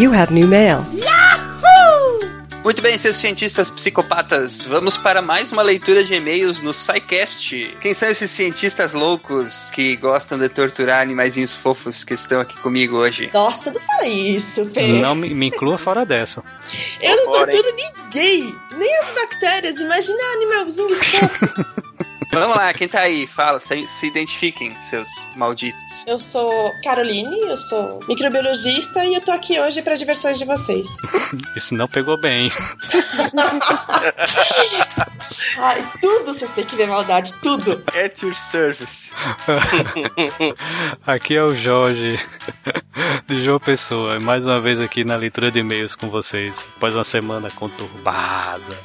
You have new mail. Muito bem, seus cientistas psicopatas, vamos para mais uma leitura de e-mails no SciCast. Quem são esses cientistas loucos que gostam de torturar animaizinhos fofos que estão aqui comigo hoje? Nossa, não fala isso, Pê. Não me, me inclua fora dessa. Eu não torturo ninguém, nem as bactérias. Imagina animalzinhos fofos. Vamos lá, quem tá aí? Fala, se, se identifiquem, seus malditos. Eu sou Caroline, eu sou microbiologista e eu tô aqui hoje para diversões de vocês. Isso não pegou bem. Ai, tudo vocês têm que ver maldade, tudo. At your service. Aqui é o Jorge, de João Pessoa. Mais uma vez aqui na leitura de e-mails com vocês. Após uma semana conturbada.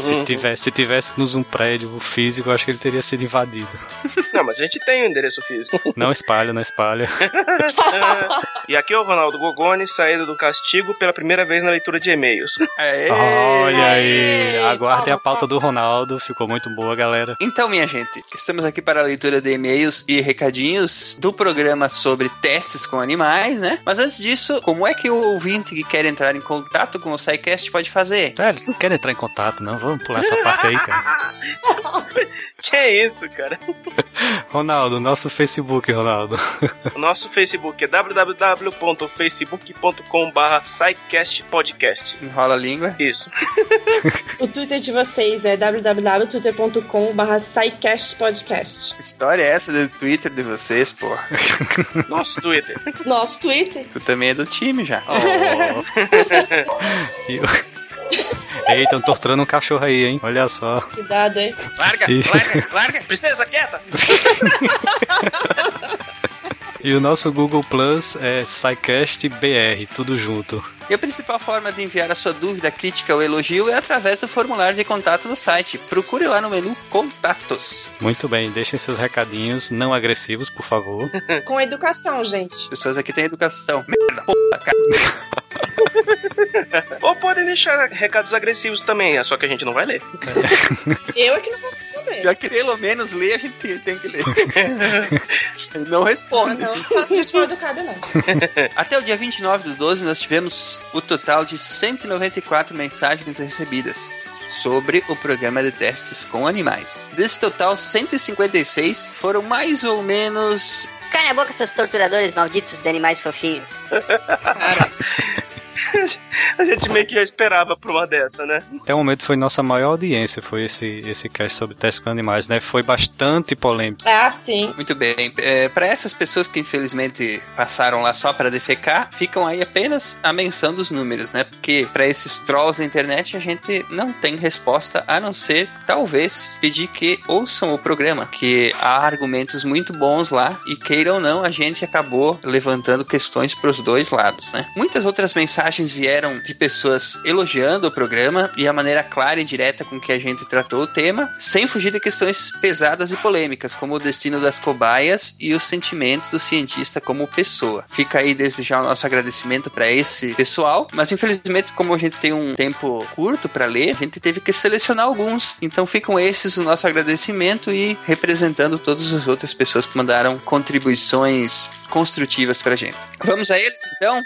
Se, tivesse, se tivéssemos um prédio físico, acho que ele teria sido invadido. Não, mas a gente tem o endereço físico. Não espalha, não espalha. E aqui é o Ronaldo Gogoni, saído do castigo pela primeira vez na leitura de e-mails. Olha aí, aguardem a pauta do Ronaldo. Ficou muito boa, galera. Então, minha gente, estamos aqui para a leitura de e-mails e recadinhos do programa sobre testes com animais, né? Mas antes disso, como é que o ouvinte que quer entrar em contato com o SciCast pode fazer? É, eles não querem entrar em contato, não. Vamos pular essa parte aí, cara. Que é isso, cara? Ronaldo, nosso Facebook, Ronaldo. O nosso Facebook é www.facebook.com.br SciCastPodcast. Enrola a língua. Isso. O Twitter de vocês é www.twitter.com.br SciCastPodcast. Que história é essa do Twitter de vocês, pô? Nosso Twitter. Nosso Twitter. Tu também é do time já. Oh. E Eita, estão torturando um cachorro aí, hein? Olha só. Cuidado, hein? Larga, Ih. larga, larga. Princesa, quieta! E o nosso Google Plus é SciCast BR, tudo junto. E a principal forma de enviar a sua dúvida, crítica ou elogio é através do formulário de contato no site. Procure lá no menu Contatos. Muito bem, deixem seus recadinhos não agressivos, por favor. Com educação, gente. As pessoas aqui têm educação. Merda, porra, cara. Ou podem deixar recados agressivos também, é só que a gente não vai ler. Eu é que não vou responder. Já que pelo menos ler, a gente tem, que ler. não responde. não, não fala de gente mal educada, não. Até o dia 29 do 12, nós tivemos o total de 194 mensagens recebidas sobre o programa de testes com animais. Desse total, 156 foram mais ou menos Calem a boca, seus torturadores malditos de animais fofinhos. A gente meio que já esperava por uma dessa, né? Até o momento foi nossa maior audiência, foi esse, esse cast sobre testes com animais, né? Foi bastante polêmico. Ah, sim. Muito bem. É, para essas pessoas que infelizmente passaram lá só para defecar, ficam aí apenas a menção dos números, né? Porque para esses trolls da internet a gente não tem resposta a não ser talvez pedir que ouçam o programa, que há argumentos muito bons lá e queira ou não a gente acabou levantando questões para os dois lados, né? Muitas outras mensagens vieram de pessoas elogiando o programa e a maneira clara e direta com que a gente tratou o tema, sem fugir de questões pesadas e polêmicas, como o destino das cobaias e os sentimentos do cientista como pessoa. Fica aí desde já o nosso agradecimento para esse pessoal, mas infelizmente, como a gente tem um tempo curto para ler, a gente teve que selecionar alguns. Então ficam esses o nosso agradecimento e representando todas as outras pessoas que mandaram contribuições construtivas pra gente. Vamos a eles então?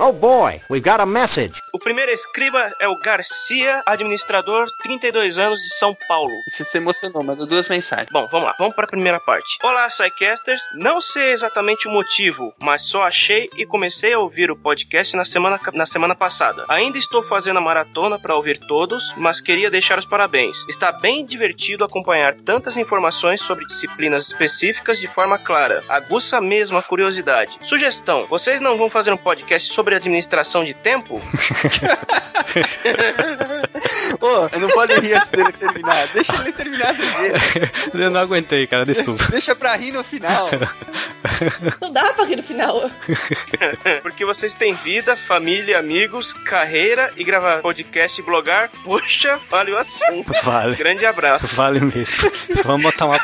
Oh boy, we've got a message. O primeiro escriba é o Garcia, administrador, 32 anos de São Paulo. Você se emocionou, mandou duas mensagens. Bom, vamos lá, vamos para a primeira parte. Olá, Psycasters. Não sei exatamente o motivo, mas só achei e comecei a ouvir o podcast na semana, na semana passada. Ainda estou fazendo a maratona para ouvir todos, mas queria deixar os parabéns. Está bem divertido acompanhar tantas informações sobre disciplinas específicas de forma clara. Aguça mesmo a curiosidade. Sugestão: vocês não vão fazer um podcast sobre administração de tempo? Ô, eu não pode rir antes dele terminar. Deixa ele terminar do jeito. Eu não aguentei, cara, desculpa. Deixa pra rir no final. Não dá pra rir no final. Porque vocês têm vida, família, amigos, carreira e gravar podcast e blogar. Poxa, vale o assunto. Vale. Grande abraço. Vale mesmo. Vamos botar uma,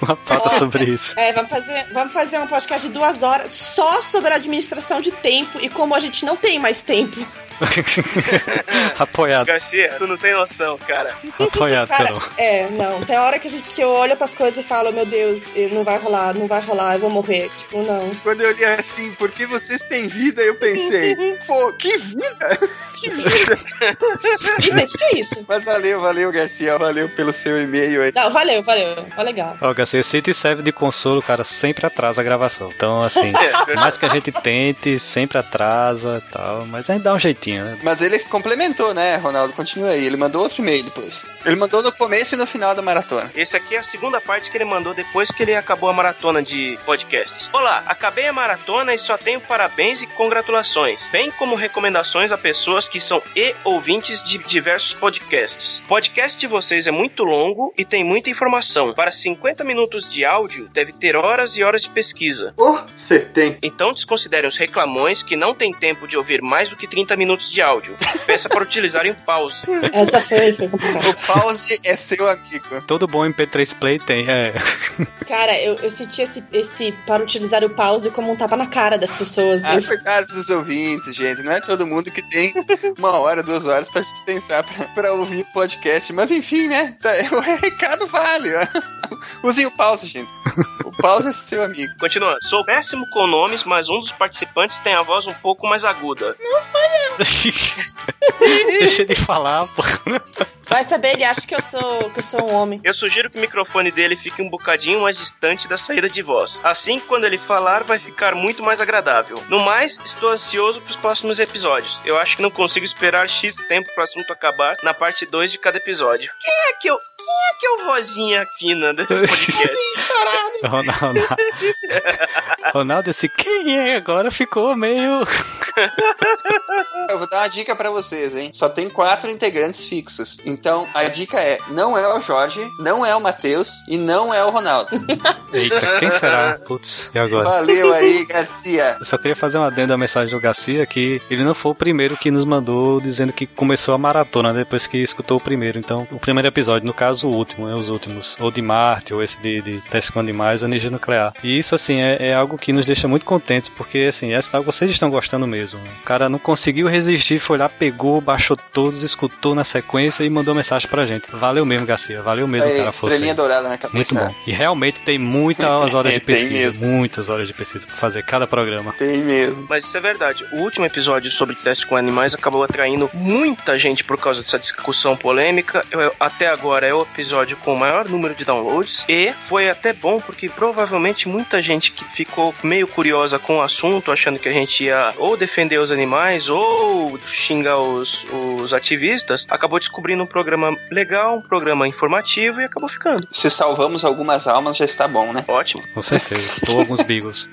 uma pauta sobre isso. É, vamos fazer, vamos fazer um podcast de duas horas só sobre a administração de tempo e como a gente não tem mais tempo. Apoiado, Garcia, tu não tem noção, cara. apoiado, Cara, é, não. Tem hora que, a gente, que eu olho pras coisas e falo, meu Deus, não vai rolar, não vai rolar, eu vou morrer. Tipo, não. Quando eu li assim, por que vocês têm vida? Eu pensei, pô, que vida? Que vida? Vida, o que, que é isso? Mas valeu, valeu, Garcia. Valeu pelo seu e-mail aí. Não, valeu, valeu. Tá legal. Ó, Garcia, se te serve de consolo, cara, sempre atrasa a gravação. Então, assim, por mais que a gente tente, sempre atrasa e tal, mas a gente dá um jeitinho, né? Mas ele complementou, né, Ronaldo? Continua aí. Ele mandou outro e-mail depois. Ele mandou no começo e no final da maratona. Esse aqui é a segunda parte que ele mandou depois que ele acabou a maratona de podcasts. Olá, acabei a maratona e só tenho parabéns e congratulações, bem como recomendações a pessoas que são e ouvintes de diversos podcasts. O podcast de vocês é muito longo e tem muita informação. Para 50 minutos de áudio, deve ter horas e horas de pesquisa. Oh, você tem. Então desconsiderem os reclamões que não têm tempo de ouvir mais do que 30 minutos de áudio. Peça para utilizarem o pause. Essa foi, foi. O pause é seu amigo. Todo bom MP3 Play tem, é. Cara, eu, eu senti esse, esse para utilizar o pause como um tapa na cara das pessoas. Ah, Eu- coitados dos ouvintes, gente. Não é todo mundo que tem uma hora, duas horas pra dispensar pra, pra ouvir podcast. Mas enfim, né? Tá, o recado vale. Usem o pause, gente. O pause é seu amigo. Continua. Sou péssimo com nomes, mas um dos participantes tem a voz um pouco mais aguda. Deixa ele falar, pô. Vai saber, ele acha que eu sou que eu sou um homem. Eu sugiro que o microfone dele fique um bocadinho mais distante da saída de voz. Assim, quando ele falar, vai ficar muito mais agradável. No mais, estou ansioso para os próximos episódios. Eu acho que não consigo esperar X tempo para o assunto acabar na parte 2 de cada episódio. Quem é que eu. Quem é que é o vozinha fina desse podcast? Ronaldo. Ronaldo, esse quem é agora ficou meio. Eu vou dar uma dica pra vocês, hein? Só tem quatro integrantes fixos. Então, a dica é: não é o Jorge, não é o Matheus e não é o Ronaldo. Eita, quem será? Putz, e agora? Valeu aí, Garcia. Eu só queria fazer um adendo à mensagem do Garcia que ele não foi o primeiro que nos mandou dizendo que começou a maratona depois que escutou o primeiro. Então, o primeiro episódio, no caso o último, né, os últimos, ou de Marte, ou esse de, de Teste com Animais, ou Energia Nuclear. E isso, assim, é, é algo que nos deixa muito contentes, porque, assim, é sinal que vocês estão gostando mesmo. O cara não conseguiu resistir, foi lá, pegou, baixou todos, escutou na sequência e mandou mensagem pra gente. Valeu mesmo, Garcia. Valeu mesmo, Aí, cara. Força estrelinha dourada na cabeça. Muito bom. E realmente tem muitas horas de pesquisa. mesmo. Muitas horas de pesquisa pra fazer cada programa. Tem mesmo. Mas isso é verdade. O último episódio sobre teste com animais acabou atraindo muita gente por causa dessa discussão polêmica. Eu- até agora é o episódio com o maior número de downloads. E foi até bom porque provavelmente muita gente que ficou meio curiosa com o assunto, achando que a gente ia ou defender os animais ou xingar os, os ativistas, acabou descobrindo um programa legal, um programa informativo e acabou ficando. Se salvamos algumas almas, já está bom, né? Ótimo. Com certeza. Ou alguns beagles.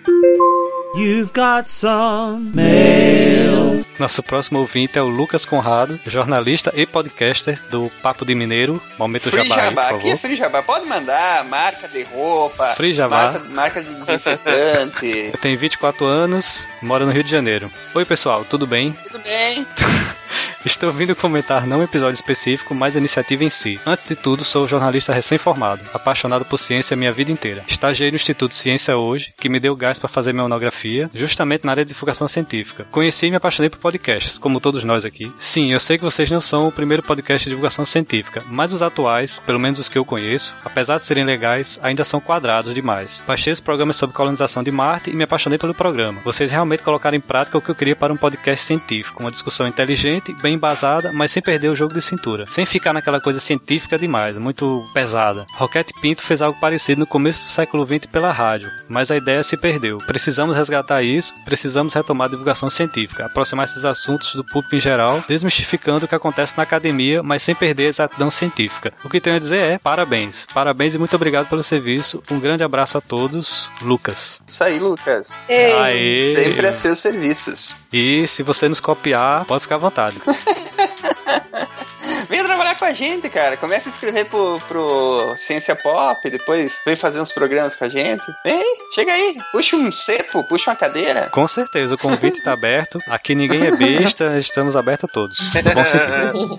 You've got some mail. Nosso próximo ouvinte é o Lucas Conrado, jornalista e podcaster do Papo de Mineiro. Momento Free Jabá, aí, Jabá, por aqui é favor. Free Jabá. Pode mandar marca de roupa, Free Jabá. marca, marca de desinfetante. Tem 24 anos, mora no Rio de Janeiro. Oi, pessoal, tudo bem? Tudo bem? Estou vindo comentar não um episódio específico, mas a iniciativa em si. Antes de tudo, sou jornalista recém-formado, apaixonado por ciência minha vida inteira. Estagiei no Instituto Ciência Hoje, que me deu gás para fazer minha monografia, justamente na área de divulgação científica. Conheci e me apaixonei por podcasts, como todos nós aqui. Sim, eu sei que vocês não são o primeiro podcast de divulgação científica, mas os atuais, pelo menos os que eu conheço, apesar de serem legais, ainda são quadrados demais. Baixei os programas sobre colonização de Marte e me apaixonei pelo programa. Vocês realmente colocaram em prática o que eu queria para um podcast científico, uma discussão inteligente, bem embasada, mas sem perder o jogo de cintura. Sem ficar naquela coisa científica demais, muito pesada. Roquete Pinto fez algo parecido no começo do século XX pela rádio, mas a ideia se perdeu. Precisamos resgatar isso, precisamos retomar a divulgação científica, aproximar esses assuntos do público em geral, desmistificando o que acontece na academia, mas sem perder a exatidão científica. O que tenho a dizer é parabéns. Parabéns e muito obrigado pelo serviço. Um grande abraço a todos. Lucas. Isso aí, Lucas. Ei, Aê! Sempre a seus serviços. E se você nos copiar, pode ficar à vontade. Venha trabalhar com a gente, cara. Começa a escrever pro, pro Ciência Pop, depois vem fazer uns programas com a gente. Vem, chega aí. Puxa um cepo, puxa uma cadeira. Com certeza, o convite está aberto. Aqui ninguém é besta, estamos abertos a todos. No bom sentido.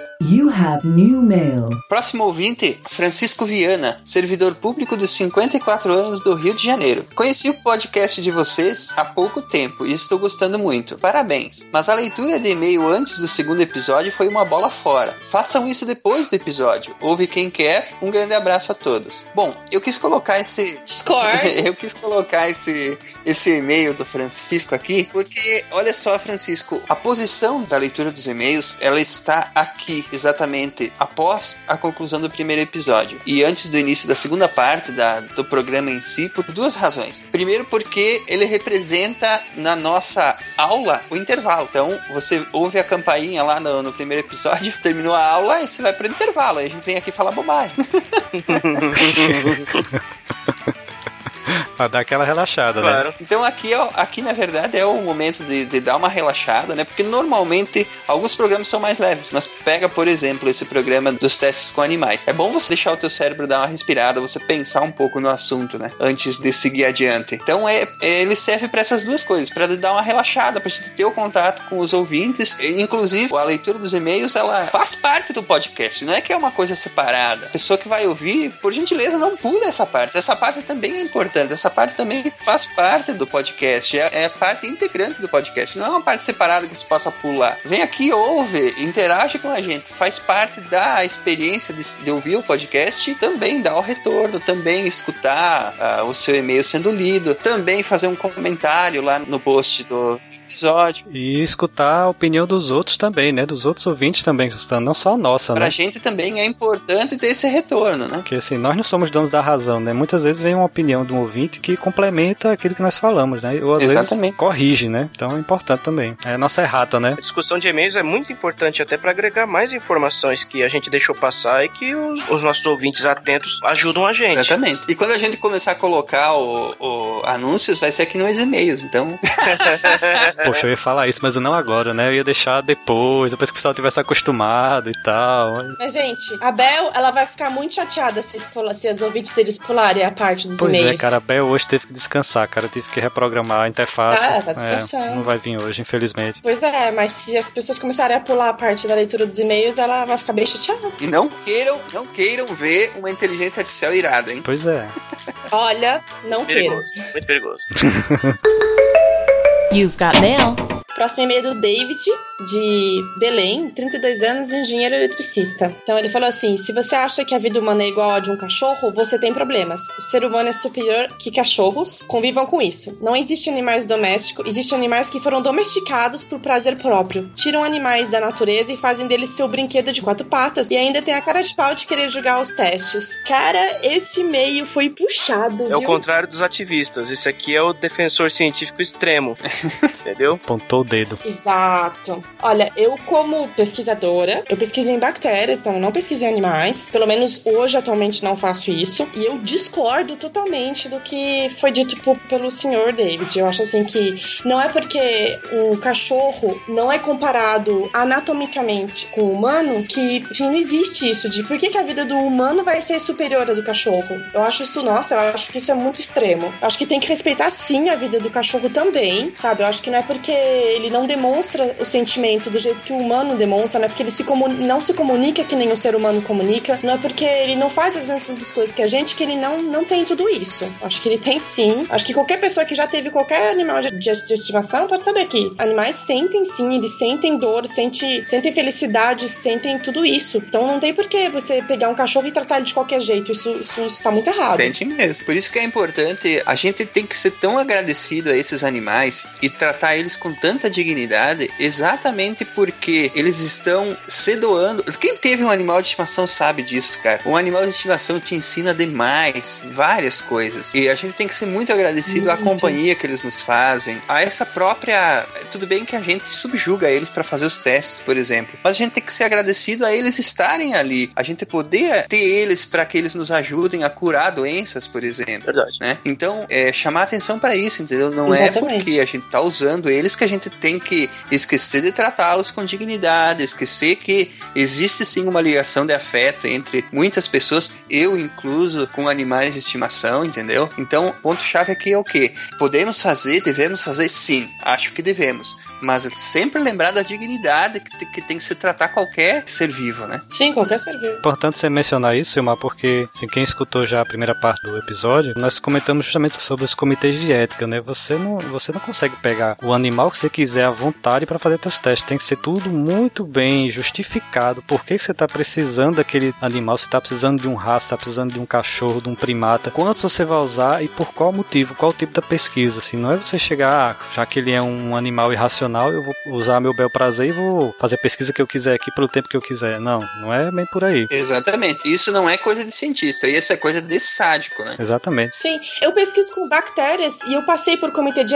You have new mail. Próximo ouvinte, Francisco Viana, servidor público dos 54 anos do Rio de Janeiro. Conheci o podcast de vocês há pouco tempo e estou gostando muito. Parabéns. Mas a leitura de e-mail antes do segundo episódio foi uma bola fora. Façam isso depois do episódio. Ouve quem quer. Um grande abraço a todos. Bom, eu quis colocar esse Score. eu quis colocar esse, esse e-mail do Francisco aqui, porque, olha só, Francisco, a posição da leitura dos e-mails, ela está aqui, exatamente após a conclusão do primeiro episódio. E antes do início da segunda parte do programa em si, por duas razões. Primeiro, porque ele representa na nossa aula o intervalo. Então, você ouve a campainha lá no, no primeiro episódio, terminou a aula e você vai para o intervalo. Aí a gente vem aqui falar bobagem. pra dar aquela relaxada, né? Claro. Então aqui, aqui na verdade é o momento de, de dar uma relaxada, né? Porque normalmente alguns programas são mais leves, mas pega, por exemplo, esse programa dos testes com animais. É bom você deixar o teu cérebro dar uma respirada, você pensar um pouco no assunto, né? Antes de seguir adiante. Então é, é- ele serve para essas duas coisas, para dar uma relaxada, pra gente ter o contato com os ouvintes. Inclusive, a leitura dos e-mails, ela faz parte do podcast, não é que é uma coisa separada. A pessoa que vai ouvir, por gentileza, não pula essa parte. Essa parte também é importante, essa parte também faz parte do podcast, é, é parte integrante do podcast, não é uma parte separada que se possa pular. Vem aqui, ouve, interage com a gente, faz parte da experiência de, de ouvir o podcast, também dar o retorno, também escutar ah, o seu e-mail sendo lido, também fazer um comentário lá no post do episódio. E escutar a opinião dos outros também, né? Dos outros ouvintes também, não só a nossa, Pra né? gente também é importante ter esse retorno, né? Porque assim, nós não somos donos da razão, né? Muitas vezes vem uma opinião de um ouvinte que complementa aquilo que nós falamos, né? Ou às Exatamente. vezes corrige, né? Então é importante também. É a nossa errata, né? A discussão de e-mails é muito importante até para agregar mais informações que a gente deixou passar e que os, os nossos ouvintes atentos ajudam a gente. Exatamente. E quando a gente começar a colocar o, o anúncios, vai ser aqui nos e-mails. Então, Poxa, eu ia falar isso, mas não agora, né? Eu ia deixar depois, depois que o pessoal tivesse acostumado e tal. Mas, gente, a Bel, ela vai ficar muito chateada se, eles pula- se as ouvintes eles pularem a parte dos Pois e-mails. é, cara, a Bel hoje teve que descansar, cara. Eu tive que reprogramar a interface. Ah, tá É, descansando. não vai vir hoje, infelizmente. Pois é, mas se as pessoas começarem a pular a parte da leitura dos e-mails, ela vai ficar bem chateada. e não queiram, não queiram ver uma inteligência artificial irada, hein? Pois é. Olha, não queiram. Perigoso, muito perigoso. You've got mail. Próximo e-mail do David, de Belém, 32 anos, engenheiro eletricista. Então ele falou assim: se você acha que a vida humana é igual a de um cachorro, você tem problemas. O ser humano é superior que cachorros. Convivam com isso. Não existe animais domésticos, existem animais que foram domesticados por prazer próprio. Tiram animais da natureza e fazem deles seu brinquedo de quatro patas. E ainda tem a cara de pau de querer julgar os testes. Cara, esse e-mail foi puxado. É o viu? contrário dos ativistas. Esse aqui é o defensor científico extremo. Entendeu? Apontou o dedo. Exato. Olha, eu como pesquisadora, eu pesquiso em bactérias, então não pesquiso em animais. Pelo menos hoje, atualmente, não faço isso. E eu discordo totalmente do que foi dito pelo senhor David. Eu acho assim que não é porque um cachorro não é comparado anatomicamente com o humano que, enfim, não existe isso de por que, que a vida do humano vai ser superior à do cachorro. Eu acho isso, nossa, eu acho que isso é muito extremo. Eu acho que tem que respeitar sim a vida do cachorro também, sabe? Eu acho que não é porque ele não demonstra o sentimento do jeito que o humano demonstra, não é porque ele se não se comunica que nem o ser humano comunica, não é porque ele não faz as mesmas coisas que a gente que ele não, não tem tudo isso. Acho que ele tem sim. Acho que qualquer pessoa que já teve qualquer animal de, de- de estimação pode saber que animais sentem sim, eles sentem dor, sentem, sentem felicidade, sentem tudo isso. Então não tem por que você pegar um cachorro e tratar ele de qualquer jeito. Isso, isso, isso tá muito errado. Sente mesmo. Por isso que é importante, a gente tem que ser tão agradecido a esses animais e tratar eles com tanta dignidade, exatamente porque eles estão se doando. Quem teve um animal de estimação sabe disso, cara. Um animal de estimação te ensina demais, várias coisas. E a gente tem que ser muito agradecido à Muito. companhia que eles nos fazem, a essa própria. Tudo bem que a gente subjuga eles para fazer os testes, por exemplo, mas a gente tem que ser agradecido a eles estarem ali, a gente poder ter eles para que eles nos ajudem a curar doenças, por exemplo. Verdade. Né? Então, é, chamar atenção para isso, entendeu? Não Exatamente. é porque a gente tá usando eles que a gente tem que esquecer de tratá-los com dignidade, esquecer que existe sim uma ligação de afeto entre muitas pessoas, eu incluso, com animais de estimação, entendeu? Então, ponto-chave aqui é o que? Podemos fazer, devemos fazer sim, acho que devemos. Mas sempre lembrar da dignidade que, que tem que se tratar qualquer ser vivo, né? Sim, qualquer ser vivo. Importante você mencionar isso, Silmar, porque assim, quem escutou já a primeira parte do episódio, nós comentamos justamente sobre os comitês de ética, né? Você não, você não consegue pegar o animal que você quiser à vontade para fazer seus testes. Tem que ser tudo muito bem justificado. Por que que você está precisando daquele animal? Você está precisando de um rato, está precisando de um cachorro, de um primata? Quantos você vai usar e por qual motivo? Qual o tipo da pesquisa? Assim, não é você chegar, ah, já que ele é um animal irracional, eu vou usar meu bel prazer e vou fazer a pesquisa que eu quiser aqui pelo tempo que eu quiser. Não, não é bem por aí. Exatamente. Isso não é coisa de cientista, isso é coisa de sádico, né? Exatamente. Sim, eu pesquiso com bactérias e eu passei por comitê de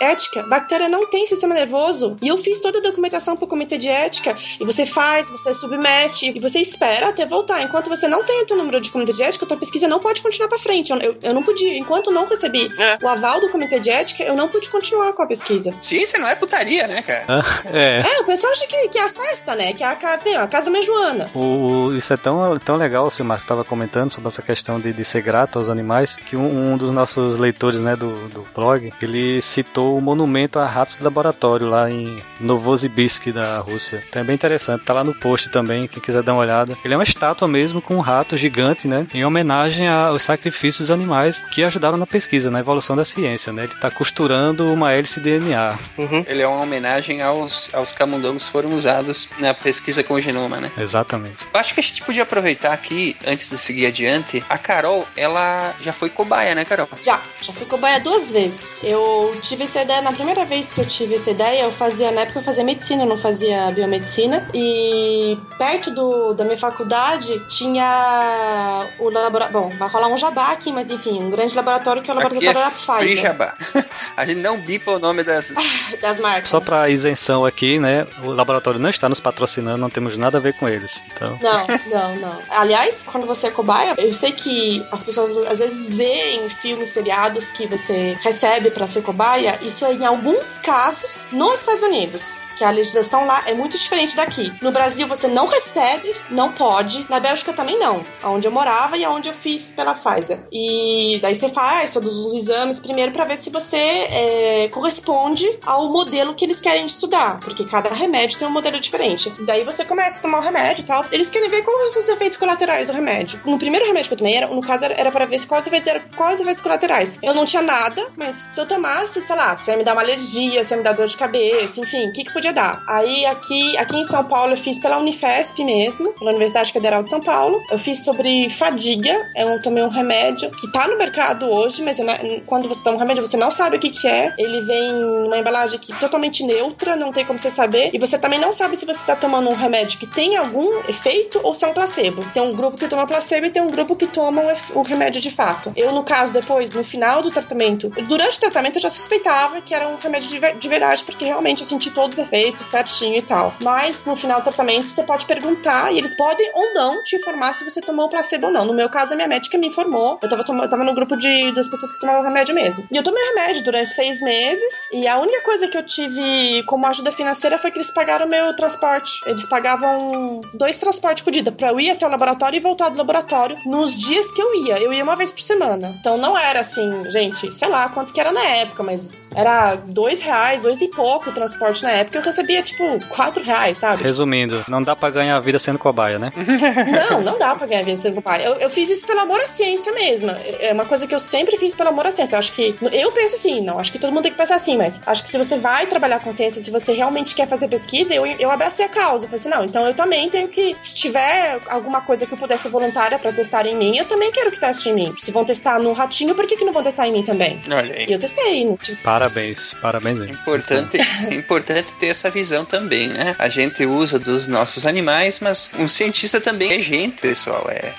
ética. Bactéria não tem sistema nervoso. E eu fiz toda a documentação pro comitê de ética. E você faz, você submete e você espera até voltar. Enquanto você não tem o teu número de comitê de ética, a tua pesquisa não pode continuar pra frente. Eu, eu, eu não podia. Enquanto eu não recebi É. o aval do comitê de ética, eu não pude continuar com a pesquisa. Ciência não é putaria, né, cara? É. É, o pessoal acha que, que é a festa, né? Que é a, meu, a casa da Joana. O, isso é tão, tão legal, Silmar, você estava comentando sobre essa questão de, de ser grato aos animais, que um, um dos nossos leitores né, do, do blog, ele citou o monumento a ratos de laboratório lá em Novosibirsk, da Rússia. Então é bem interessante, tá lá no post também, quem quiser dar uma olhada. Ele é uma estátua mesmo com um rato gigante, né, em homenagem aos sacrifícios dos animais que ajudaram na pesquisa, na evolução da ciência, né. Ele tá costurando uma hélice DNA. Ele é uma homenagem aos, aos camundongos que foram usados na pesquisa com o genoma, né? Exatamente. Eu acho que a gente podia aproveitar aqui, antes de seguir adiante, a Carol, ela já foi cobaia, né, Carol? Já, já fui cobaia duas vezes. Eu tive essa ideia, na primeira vez que eu tive essa ideia, eu fazia, na época eu fazia medicina, eu não fazia biomedicina. E perto do, da minha faculdade tinha o laboratório. Bom, vai rolar um jabá aqui, mas enfim, um grande laboratório que é o Aqui laboratório da é free Pfizer. jabá. A gente não bipa o nome das... Das marcas. Só para isenção aqui, né? O laboratório não está nos patrocinando, não temos nada a ver com eles. Então, Não, não, não. Aliás, quando você é cobaia, eu sei que as pessoas às vezes veem filmes, seriados que você recebe pra ser cobaia. Isso é em alguns casos nos Estados Unidos. Que a legislação lá é muito diferente daqui. No Brasil você não recebe, não pode. Na Bélgica também não. Onde eu morava e onde eu fiz pela Pfizer. E daí você faz todos os exames primeiro pra ver se você é, corresponde ao modelo que eles querem estudar. Porque cada remédio tem um modelo diferente. E daí você começa a tomar o remédio e tal. Eles querem ver quais são os efeitos colaterais do remédio. No primeiro remédio que eu tomei, era, no caso, era, para ver quais efeitos, eram, quais efeitos colaterais. Eu não tinha nada, mas se eu tomasse, sei lá, se ia me dar uma alergia, se ia me dar dor de cabeça, enfim, o que, que podia dar? Aí aqui, aqui em São Paulo eu fiz pela Unifesp mesmo, pela Universidade Federal de São Paulo. Eu fiz sobre fadiga. Eu tomei um remédio que tá no mercado hoje, mas na- quando você toma um remédio, você não sabe o que, que é. Ele vem numa embalagem que totalmente neutra, não tem como você saber. E você também não sabe se você tá tomando um remédio que tem algum efeito ou se é um placebo. Tem um grupo que toma placebo e tem um grupo que toma o, remédio de fato. Eu, no caso, depois, no final do tratamento, durante o tratamento eu já suspeitava que era um remédio de verdade, porque realmente eu senti todos os efeitos certinho e tal. Mas no final do tratamento você pode perguntar e eles podem ou não te informar se você tomou o placebo ou não. No meu caso, a minha médica me informou. Eu tava, eu tava no grupo de, das pessoas que tomavam remédio mesmo. E eu tomei remédio durante seis meses. E a única coisa que eu tive como ajuda financeira foi que eles pagaram o meu transporte. Eles pagavam dois transportes por dia, pra eu ir até o laboratório e voltar do laboratório nos dias que eu ia. Eu ia uma vez por semana. Então não era assim, gente, sei lá quanto que era na época, mas era dois reais, dois e pouco o transporte na época. Recebia, tipo, quatro reais, sabe? resumindo, não dá pra ganhar a vida sendo cobaia, né? Não, não dá pra ganhar vida sendo pai. Eu, eu fiz isso pelo amor à ciência mesmo. É uma coisa que eu sempre fiz pelo amor à ciência. Eu acho que. Eu penso assim, não acho que todo mundo tem que pensar assim, mas acho que se você vai trabalhar com ciência, se você realmente quer fazer pesquisa, eu, eu abracei a causa. Eu falei assim, não, então eu também tenho que. Se tiver alguma coisa que eu pudesse ser voluntária pra testar em mim, eu também quero que teste em mim. Se vão testar no ratinho, por que, que não vão testar em mim também? Olha aí. E eu testei. tive- Parabéns, parabéns. Importante, importante ter essa visão também, né? A gente usa dos nossos animais, mas um cientista também é gente, pessoal. É,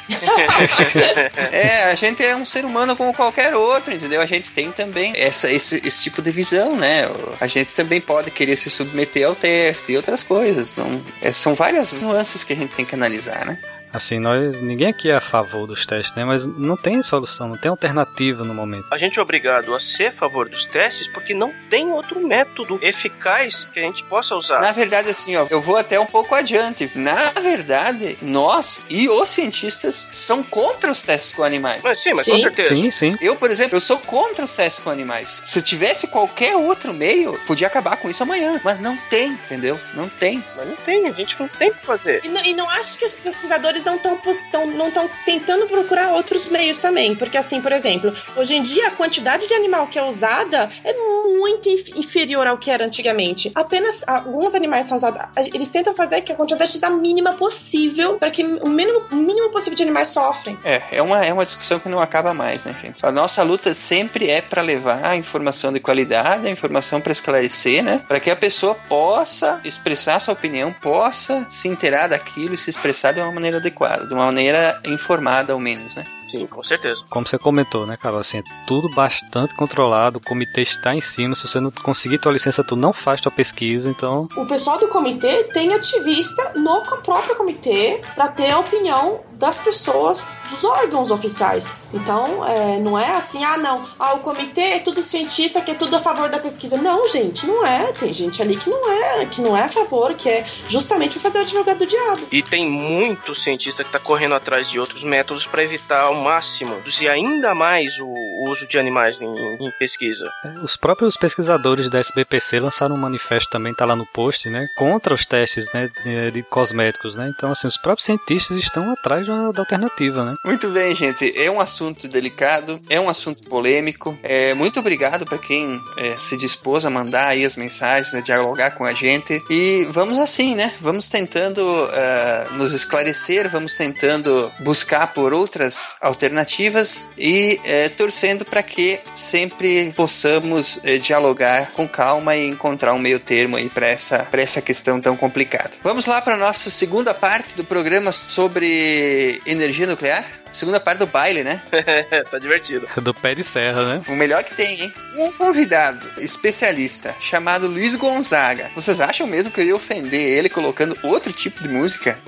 é a gente é um ser humano como qualquer outro, entendeu? A gente tem também essa, esse, esse tipo de visão, né? A gente também pode querer se submeter ao teste e outras coisas. Não, é, são várias nuances que a gente tem que analisar, né? Assim, nós. Ninguém aqui é a favor dos testes, né? Mas não tem solução, não tem alternativa no momento. A gente é obrigado a ser a favor dos testes porque não tem outro método eficaz que a gente possa usar. Na verdade, assim, ó, eu vou até um pouco adiante. Na verdade, nós e os cientistas são contra os testes com animais. Mas sim, mas com Sim. certeza. Sim, sim. Eu, por exemplo, eu sou contra os testes com animais. Se tivesse qualquer outro meio, podia acabar com isso amanhã. Mas não tem, entendeu? Não tem. Mas não tem, a gente não tem o que fazer. E não, e não acho que os pesquisadores não estão não tão tentando procurar outros meios também. Porque, assim, por exemplo, hoje em dia a quantidade de animal que é usada é muito inf- inferior ao que era antigamente. Apenas alguns animais são usados. Eles tentam fazer que a quantidade seja mínima possível para que o mínimo, o mínimo possível de animais sofrem. É, é uma, é uma discussão que não acaba mais, né, gente? A nossa luta sempre é para levar a informação de qualidade, a informação para esclarecer, né? Para que a pessoa possa expressar sua opinião, possa se inteirar daquilo e se expressar de uma maneira adequada, de uma maneira informada, ao menos, né? Sim, com certeza. Como você comentou, né, Carol? Assim, é tudo bastante controlado, o comitê está em cima. Se você não conseguir tua licença, tu não faz tua pesquisa, então. O pessoal do comitê tem ativista no próprio comitê para ter a opinião das pessoas, dos órgãos oficiais. Então, é, não é assim, ah, não, ah, o comitê é tudo cientista, que é tudo a favor da pesquisa. Não, gente, não é. Tem gente ali que não é, que não é a favor, que é justamente pra fazer o advogado do diabo. E tem muito cientista que tá correndo atrás de outros métodos para evitar ao máximo reduzir ainda mais o uso de animais em, em pesquisa. Os próprios pesquisadores da SBPC lançaram um manifesto também, tá lá no post, né? Contra os testes né, de de cosméticos, né? Então, assim, os próprios cientistas estão atrás da, alternativa, né? Muito bem, gente. É um assunto delicado, é um assunto polêmico. É, muito obrigado para quem é, se dispôs a mandar aí as mensagens, né, dialogar com a gente. E vamos assim, né? Vamos tentando ah, nos esclarecer, vamos tentando buscar por outras alternativas e eh, torcendo para que sempre possamos eh, dialogar com calma e encontrar um meio termo aí para essa, essa questão tão complicada. Vamos lá para nossa segunda parte do programa sobre energia nuclear. Segunda parte do baile, né? tá divertido. Do pé de serra, né? O melhor que tem, hein? Um convidado especialista chamado Luiz Gonzaga. Vocês acham mesmo que eu ia ofender ele colocando outro tipo de música?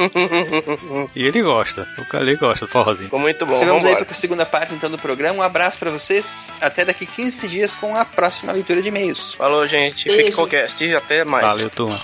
E ele gosta. O cara ele gosta do forrozinho. Ficou muito bom. Então vamos aí Vambora. para a segunda parte então do programa. Um abraço para vocês. Até daqui 15 dias com a próxima leitura de e-mails. Falou, gente. Fique com o cast. E até mais. Valeu, turma.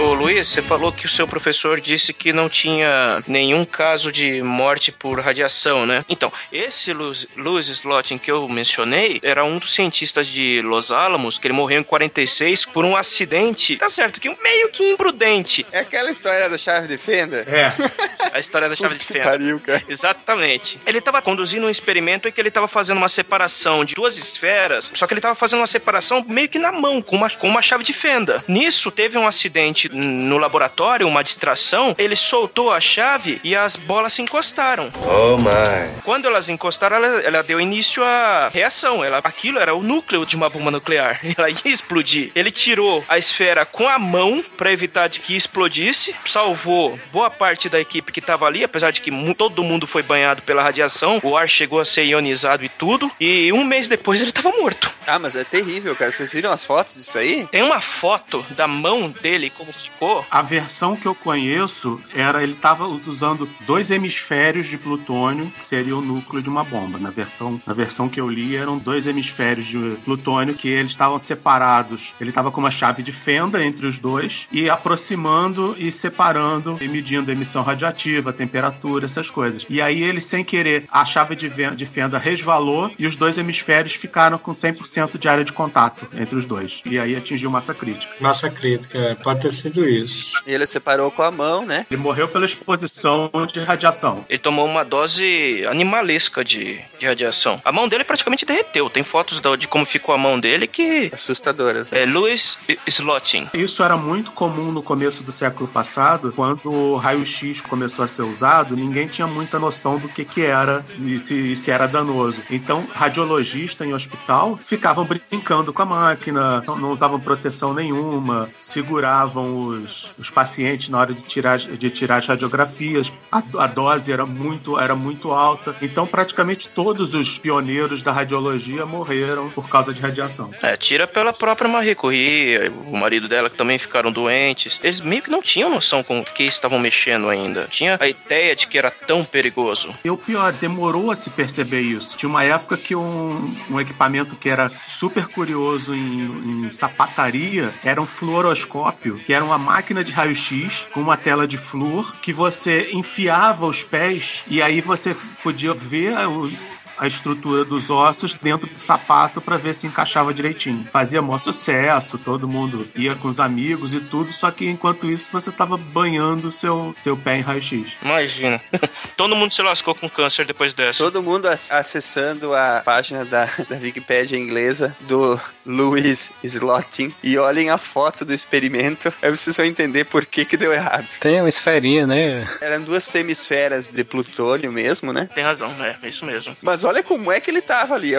Ô Luiz, você falou que o seu professor disse que não tinha nenhum caso de morte por radiação, né? Então, esse Luz, Luz Slotin que eu mencionei era um dos cientistas de Los Alamos, que ele morreu em 46 por um acidente, tá certo, que meio que imprudente. É aquela história da chave de fenda? É. A história da chave de Que fenda. pariu, cara. Exatamente. Ele estava conduzindo um experimento em que ele estava fazendo uma separação de duas esferas, só que ele estava fazendo uma separação meio que na mão, com uma, com uma chave de fenda. Nisso, teve um acidente no laboratório, uma distração, ele soltou a chave e as bolas se encostaram. Oh my. Quando elas encostaram, ela, ela deu início à reação. Ela, aquilo era o núcleo de uma bomba nuclear. Ela ia explodir. Ele tirou a esfera com a mão para evitar de que explodisse, salvou boa parte da equipe que estava ali, apesar de que todo mundo foi banhado pela radiação. O ar chegou a ser ionizado e tudo. E um mês depois ele estava morto. Ah, mas é terrível, cara. Vocês viram as fotos disso aí? Tem uma foto da mão dele como ficou. A versão que eu conheço era ele estava usando dois hemisférios de plutônio, que seria o núcleo de uma bomba. Na versão, na versão que eu li, eram dois hemisférios de plutônio que eles estavam separados. Ele estava com uma chave de fenda entre os dois e aproximando e separando e medindo a emissão radioativa, a temperatura, essas coisas. E aí ele, sem querer, a chave de fenda resvalou e os dois hemisférios ficaram com 100% de área de contato entre os dois. E aí atingiu massa crítica. Massa crítica, é, pode ter sido isso. E ele separou com a mão, né? Ele morreu pela exposição de radiação. Ele tomou uma dose animalesca de, de radiação. A mão dele praticamente derreteu. Tem fotos de como ficou a mão dele que. Assustadoras. né? É Louis Slotin. Isso era muito comum no começo do século passado, quando o raio-x começou a ser usado, ninguém tinha muita noção do que, que era e se, e se era danoso. Então, radiologista em hospital ficavam brincando com a máquina, não usavam proteção nenhuma, seguravam os, os pacientes na hora de tirar, de tirar as radiografias. A, a dose era muito, era muito alta. Então, praticamente todos os pioneiros da radiologia morreram por causa de radiação. É, tira pela própria Marie Curie, o marido dela que também ficaram doentes. Eles meio que não tinham noção com o que estavam mexendo ainda. Tinha a ideia de que era tão perigoso. E o pior, demorou a se perceber isso. Tinha uma época que um, um equipamento que era super curioso em, em sapataria era um fluoroscópio, que era uma máquina de raio-x com uma tela de flúor que você enfiava os pés e aí você podia ver o, a estrutura dos ossos dentro do sapato para ver se encaixava direitinho. Fazia maior sucesso, todo mundo ia com os amigos e tudo, só que enquanto isso você tava banhando seu, seu pé em raio-x. Imagina. todo mundo se lascou com câncer depois dessa. Todo mundo acessando a página da, da Wikipedia inglesa do Louis Slotin e olhem a foto do experimento, aí vocês vão entender por que que deu errado. Tem uma esferinha, né? Eram duas semisferas de plutônio mesmo, né? Tem razão, é, é isso mesmo. Mas olha como é que ele tava ali.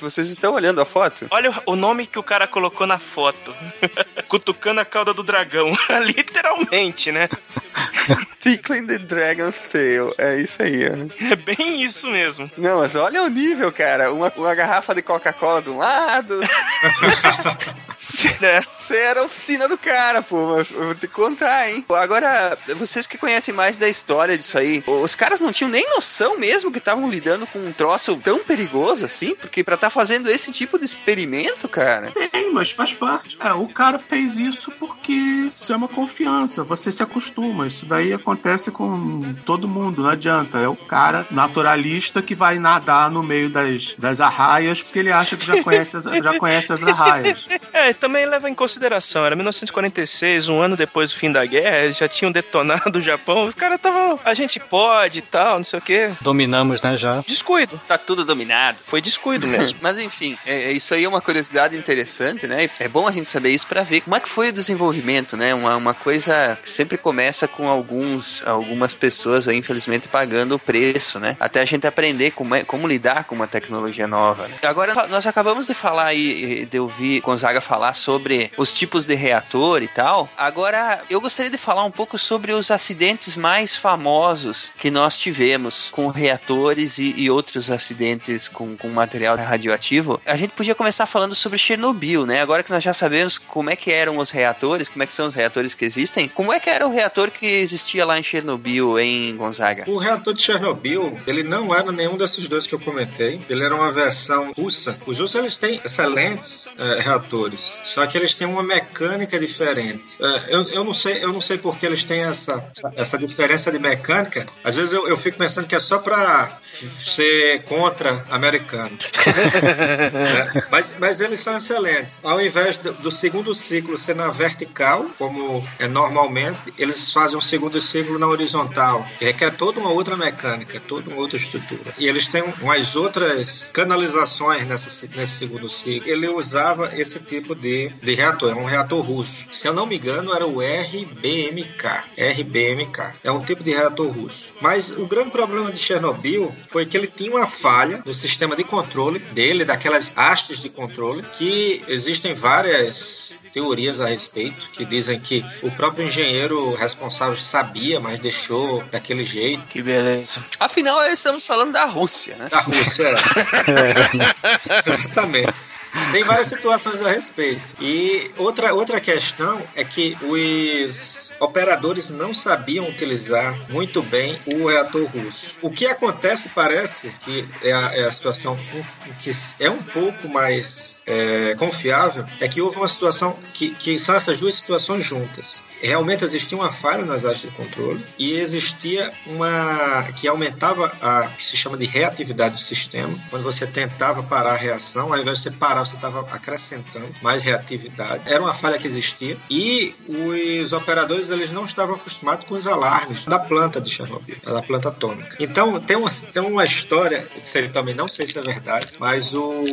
Vocês estão olhando a foto? Olha o nome que o cara colocou na foto. Cutucando a cauda do dragão. Literalmente, né? Tickling the Dragon's Tail. É isso aí, ó. É bem isso mesmo. Não, mas olha o nível, cara. Uma, uma garrafa de Coca-Cola de um lado. Você era a oficina do cara, pô. Eu vou te contar, hein? Agora, vocês que conhecem mais da história disso aí, os caras não tinham nem noção mesmo que estavam lidando com um troço tão perigoso assim? Porque pra estar tá fazendo esse tipo de experimento, cara. Tem, mas faz parte. É, o cara fez isso porque isso é uma confiança. Você se acostuma. Isso daí acontece com todo mundo, não adianta. É o cara naturalista que vai nadar no meio das, das arraias porque ele acha que já conhece as, já conhece as arraias. É, também leva em consideração. Era 1946, um ano depois do fim da guerra, eles já tinham detonado o Japão. Os caras estavam. A gente pode e tal, não sei o quê. Dominamos, né, já. Descuido. Tá tudo dominado. Foi descuido mesmo. Mas enfim, é, é, isso aí é uma curiosidade interessante, né? É bom a gente saber isso para ver como é que foi o desenvolvimento, né? Uma, uma coisa que sempre começa com alguns, algumas pessoas, aí, infelizmente, pagando o preço, né? Até a gente aprender como, é, como lidar com uma tecnologia nova. Né? Agora, nós acabamos de falar aí, de ouvir Gonzaga falar sobre os tipos de reator e tal. Agora, eu gostaria de falar um pouco sobre os acidentes mais famosos que nós tivemos com reatores e, e outros acidentes com, com material radioativo. A gente podia começar falando sobre Chernobyl, né? Agora que nós já sabemos como é que eram os reatores, como é que são os reatores que existem, como é que era o reator que existia lá em Chernobyl, em Gonzaga? O reator de Chernobyl, ele não era nenhum desses dois que eu comentei. Ele era uma versão russa. Os russos, eles têm excelentes é, reatores, só que eles têm uma mecânica diferente. É, eu, eu não sei, eu não sei por que eles têm essa, essa, diferença de mecânica. Às vezes eu, eu fico pensando que é só para ser contra americano. é, mas, mas eles são excelentes. Ao invés do, do, segundo ciclo ser na vertical, como é normalmente, eles fazem um segundo ciclo na horizontal, que requer toda uma outra mecânica, toda uma outra estrutura. E eles têm umas outras canalizações nessa, nesse segundo ciclo. Ele usava esse tipo de, de reator, é um reator russo. Se eu não me engano, era o RBMK. RBMK. É um tipo de reator russo. Mas o grande problema de Chernobyl foi que ele tinha uma falha no sistema de controle dele, daquelas hastes de controle, que existem várias teorias a respeito, que dizem que o próprio engenheiro responsável sabia, mas deixou daquele jeito. Que beleza. Afinal, estamos falando da Rússia, né? Da Rússia, é. Também. Tem várias situações a respeito. E outra, outra questão é que os operadores não sabiam utilizar muito bem o reator russo. O que acontece, parece, que é a, é a situação que é um pouco mais é, confiável, é que houve uma situação que, que são essas duas situações juntas realmente existia uma falha nas áreas de controle e existia uma que aumentava a que se chama de reatividade do sistema. Quando você tentava parar a reação, ao invés de você parar, você estava acrescentando mais reatividade. Era uma falha que existia e os operadores eles não estavam acostumados com os alarmes da planta de Chernobyl, da planta atômica. Então tem uma, tem uma história, sei, também não sei se é verdade, mas o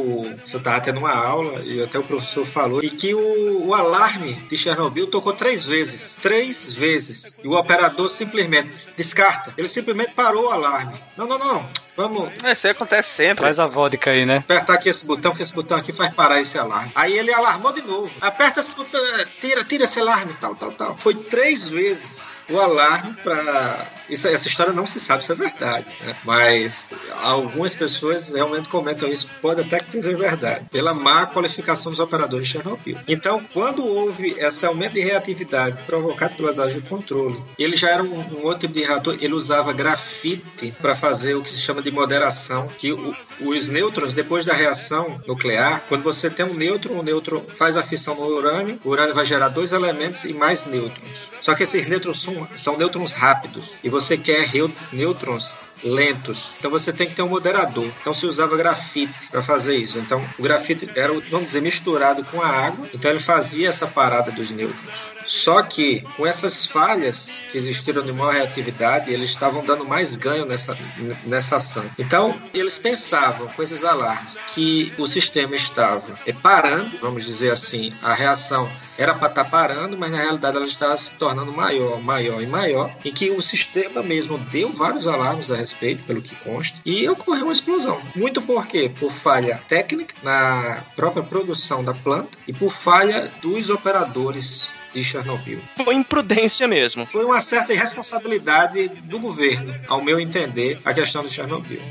você estava tendo uma aula e até o professor falou e que o, o alarme de Chernobyl tocou três vezes vezes, três vezes. E o operador simplesmente descarta. Ele simplesmente parou o alarme. Não, não, não. Vamos isso acontece sempre. Traz a vodka aí, né? apertar aqui esse botão, porque esse botão aqui faz parar esse alarme. Aí ele alarmou de novo. Aperta esse botão, tira, tira esse alarme, tal, tal, tal. Foi três vezes o alarme pra. Isso, essa história não se sabe se é verdade, né? Mas algumas pessoas realmente comentam isso, pode até que seja verdade, pela má qualificação dos operadores de Chernobyl. Então, quando houve esse aumento de reatividade provocado pelas áreas de controle, ele já era um, um outro tipo de reator, ele usava grafite para fazer o que se chama de moderação, que o- os nêutrons, depois da reação nuclear, quando você tem um nêutron, o nêutron faz a fissão no urânio, o urânio vai gerar dois elementos e mais nêutrons. Só que esses nêutrons são, são nêutrons rápidos, e você quer nêutrons lentos. Então você tem que ter um moderador. Então se usava grafite para fazer isso. Então o grafite era, vamos dizer, misturado com a água. Então ele fazia essa parada dos nêutrons. Só que com essas falhas que existiram de maior reatividade, eles estavam dando mais ganho nessa, nessa ação. Então eles pensavam com esses alarmes que o sistema estava eh, parando, vamos dizer assim, a reação era para estar parando, mas na realidade ela estava se tornando maior, maior e maior, e que o sistema mesmo deu vários alarmes a pelo que consta, e ocorreu uma explosão. Muito por quê? Por falha técnica na própria produção da planta e por falha dos operadores de Chernobyl. Foi imprudência mesmo. Foi uma certa irresponsabilidade do governo, ao meu entender, a questão do Chernobyl.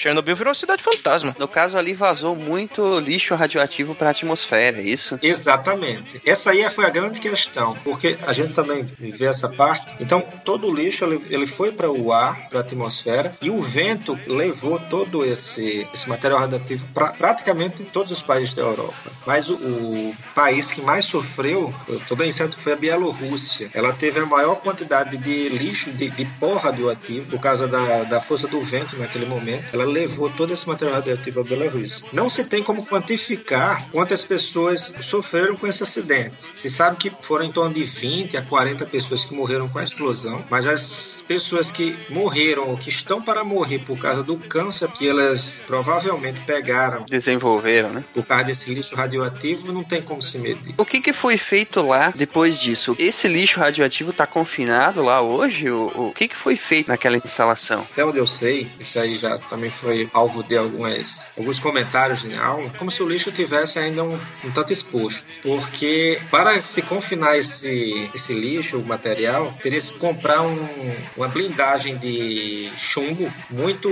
Chernobyl virou cidade fantasma. No caso ali vazou muito lixo radioativo para a atmosfera, é isso? Exatamente. Essa aí foi a grande questão, porque a gente também vê essa parte. Então, todo o lixo ele, ele foi para o ar, para a atmosfera, e o vento levou todo esse, esse material radioativo para praticamente todos os países da Europa. Mas o, o país que mais sofreu, eu estou bem certo que foi a Bielorrússia. Ela teve a maior quantidade de lixo, de, de pó radioativo, por causa da, da força do vento naquele momento. Ela levou todo esse material radioativo à Bielorrússia. Não se tem como quantificar quantas pessoas sofreram com esse acidente. Se sabe que foram em torno de 20 a 40 pessoas que morreram com a explosão, mas as pessoas que morreram ou que estão para morrer por causa do câncer que elas provavelmente pegaram Desenvolveram, né? por causa desse lixo radioativo, não tem como se medir. O que, que foi feito lá depois disso? Esse lixo radioativo tá confinado lá hoje? O, o que, que foi feito naquela instalação? Até onde eu sei, isso aí já também foi alvo de algumas, alguns comentários em aula, como se o lixo tivesse ainda um, um tanto exposto. Porque para se confinar esse, esse lixo, o material, teria que comprar um, uma blindagem de chumbo muito,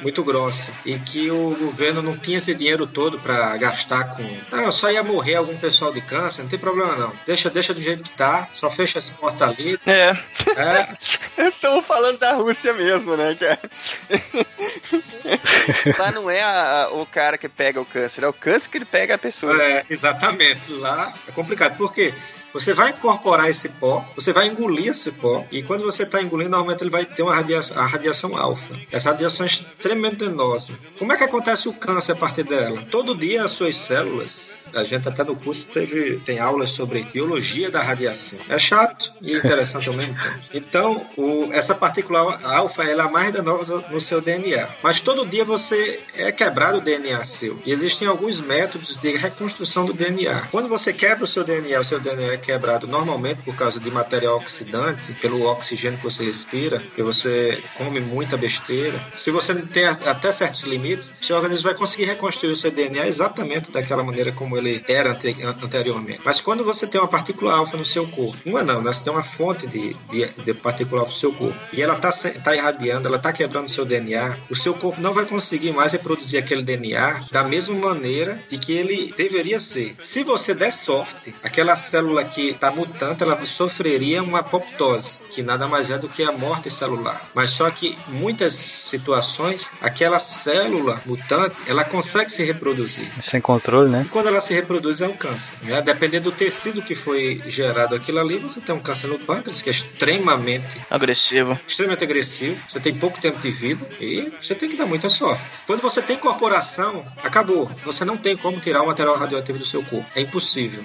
muito grossa. E que o governo não tinha esse dinheiro todo para gastar com. Ah, só ia morrer algum pessoal de câncer, não tem problema não. Deixa, deixa do jeito que tá, só fecha as portas ali. É. É, Estamos falando da Rússia mesmo, né, cara? Lá não é a- a- o cara que pega o câncer, é o câncer que ele pega a pessoa. É, exatamente. Lá é complicado. Por quê? Você vai incorporar esse pó, você vai engolir esse pó, e quando você está engolindo, normalmente ele vai ter uma radiação, a radiação alfa. Essa radiação é extremamente danosa. Como é que acontece o câncer a partir dela? Todo dia as suas células, a gente até no curso teve, tem aulas sobre biologia da radiação. É chato e interessante ao mesmo tempo. Então, o- essa partícula alfa ela é mais danosa no seu DNA. Mas todo dia você é quebrado o DNA seu. E existem alguns métodos de reconstrução do DNA. Quando você quebra o seu DNA, o seu DNA é quebrado normalmente por causa de material oxidante, pelo oxigênio que você respira, que você come muita besteira. Se você tem até certos limites, seu organismo vai conseguir reconstruir o seu DNA exatamente daquela maneira como ele era ante- anteriormente. Mas quando você tem uma partícula alfa no seu corpo, uma não, né? você tem uma fonte de, de, de partícula alfa no seu corpo, e ela está tá irradiando, ela está quebrando o seu DNA, o seu corpo não vai conseguir mais reproduzir aquele DNA da mesma maneira de que ele deveria ser. Se você der sorte, aquela célula que está mutante, ela sofreria uma apoptose, que nada mais é do que a morte celular. Mas só que muitas situações, aquela célula mutante, ela consegue se reproduzir. Sem controle, né? E quando ela se reproduz é o câncer. Né? Dependendo do tecido que foi gerado aquilo ali, você tem um câncer no pâncreas que é extremamente, Agressivo. extremamente agressivo. Você tem pouco tempo de vida e você tem que dar muita sorte. Quando você tem incorporação, acabou. Você não tem como tirar o material radioativo do seu corpo. É impossível.